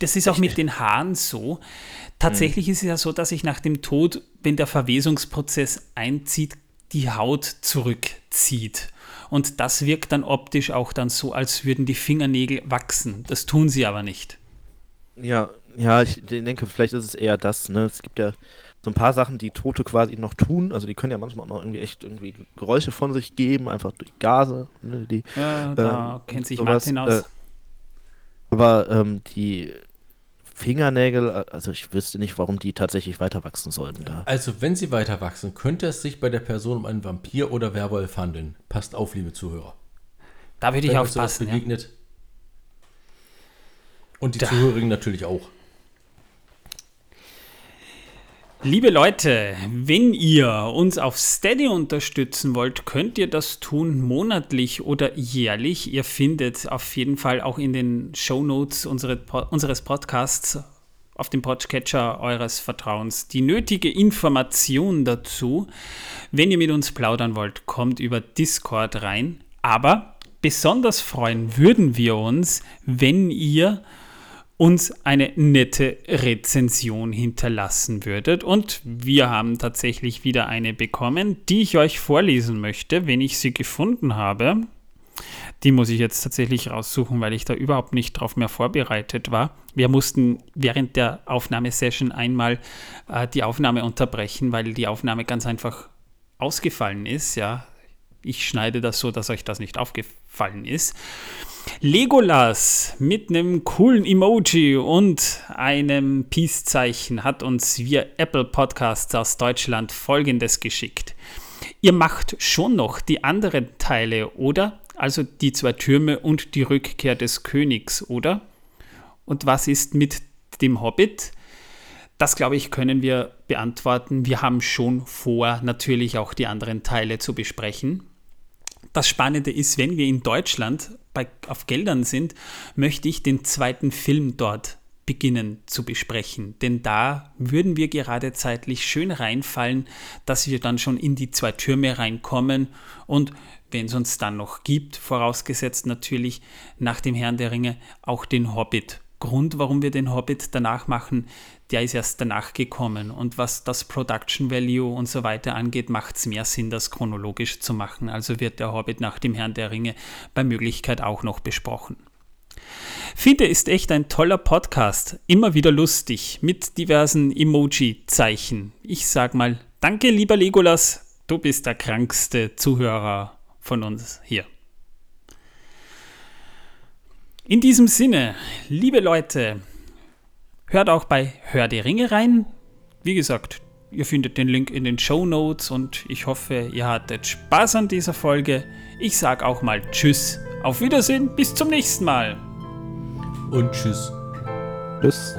Speaker 1: Das ist auch mit den Haaren so. Tatsächlich ist es ja so, dass sich nach dem Tod, wenn der Verwesungsprozess einzieht, die Haut zurückzieht. Und das wirkt dann optisch auch dann so, als würden die Fingernägel wachsen. Das tun sie aber nicht.
Speaker 4: ja, ja, ich denke, vielleicht ist es eher das. Ne? Es gibt ja so ein paar Sachen, die Tote quasi noch tun. Also die können ja manchmal auch noch irgendwie echt irgendwie Geräusche von sich geben, einfach durch Gase. Ne? Die,
Speaker 1: Ja, da
Speaker 4: ähm,
Speaker 1: kennt sich
Speaker 4: sowas,
Speaker 1: Martin aus.
Speaker 4: äh, aber ähm, die Fingernägel, also ich wüsste nicht, warum die tatsächlich weiter wachsen sollten. Da.
Speaker 2: Also, wenn sie weiter wachsen, könnte es sich bei der Person um einen Vampir oder Werwolf handeln. Passt auf, liebe Zuhörer.
Speaker 1: da würde ich aufpassen. Ja.
Speaker 2: begegnet. Und die
Speaker 1: Da.
Speaker 2: Zuhörigen natürlich auch.
Speaker 1: Liebe Leute, wenn ihr uns auf Steady unterstützen wollt, könnt ihr das tun monatlich oder jährlich. Ihr findet auf jeden Fall auch in den Shownotes unsere, unseres Podcasts auf dem Podcatcher eures Vertrauens die nötige Information dazu. Wenn ihr mit uns plaudern wollt, kommt über Discord rein. Aber besonders freuen würden wir uns, wenn ihr uns eine nette Rezension hinterlassen würdet. Und wir haben tatsächlich wieder eine bekommen, die ich euch vorlesen möchte, wenn ich sie gefunden habe. Die muss ich jetzt tatsächlich raussuchen, weil ich da überhaupt nicht drauf mehr vorbereitet war. Wir mussten während der Aufnahmesession einmal äh, die Aufnahme unterbrechen, weil die Aufnahme ganz einfach ausgefallen ist. Ja, ich schneide das so, dass euch das nicht aufgefallen ist. Legolas mit einem coolen Emoji und einem Peace-Zeichen hat uns via Apple Podcasts aus Deutschland folgendes geschickt. Ihr macht schon noch die anderen Teile, oder? Also die zwei Türme und die Rückkehr des Königs, oder? Und was ist mit dem Hobbit? Das, glaube ich, können wir beantworten. Wir haben schon vor, natürlich auch die anderen Teile zu besprechen. Das Spannende ist, wenn wir in Deutschland bei, auf Geldern sind, möchte ich den zweiten Film dort beginnen zu besprechen. Denn da würden wir gerade zeitlich schön reinfallen, dass wir dann schon in die zwei Türme reinkommen und wenn es uns dann noch gibt, vorausgesetzt natürlich nach dem Herrn der Ringe auch den Hobbit. Grund, warum wir den Hobbit danach machen, der ist erst danach gekommen. Und was das Production Value und so weiter angeht, macht es mehr Sinn, das chronologisch zu machen. Also wird der Hobbit nach dem Herrn der Ringe bei Möglichkeit auch noch besprochen. Finde ist echt ein toller Podcast, immer wieder lustig, mit diversen Emoji-Zeichen. Ich sag mal, danke lieber Legolas, du bist der krankste Zuhörer von uns hier. In diesem Sinne, liebe Leute, hört auch bei Hör die Ringe rein. Wie gesagt, ihr findet den Link in den Show Notes und ich hoffe, ihr hattet Spaß an dieser Folge. Ich sage auch mal Tschüss, auf Wiedersehen, bis zum nächsten Mal
Speaker 2: und tschüss.
Speaker 5: Tschüss.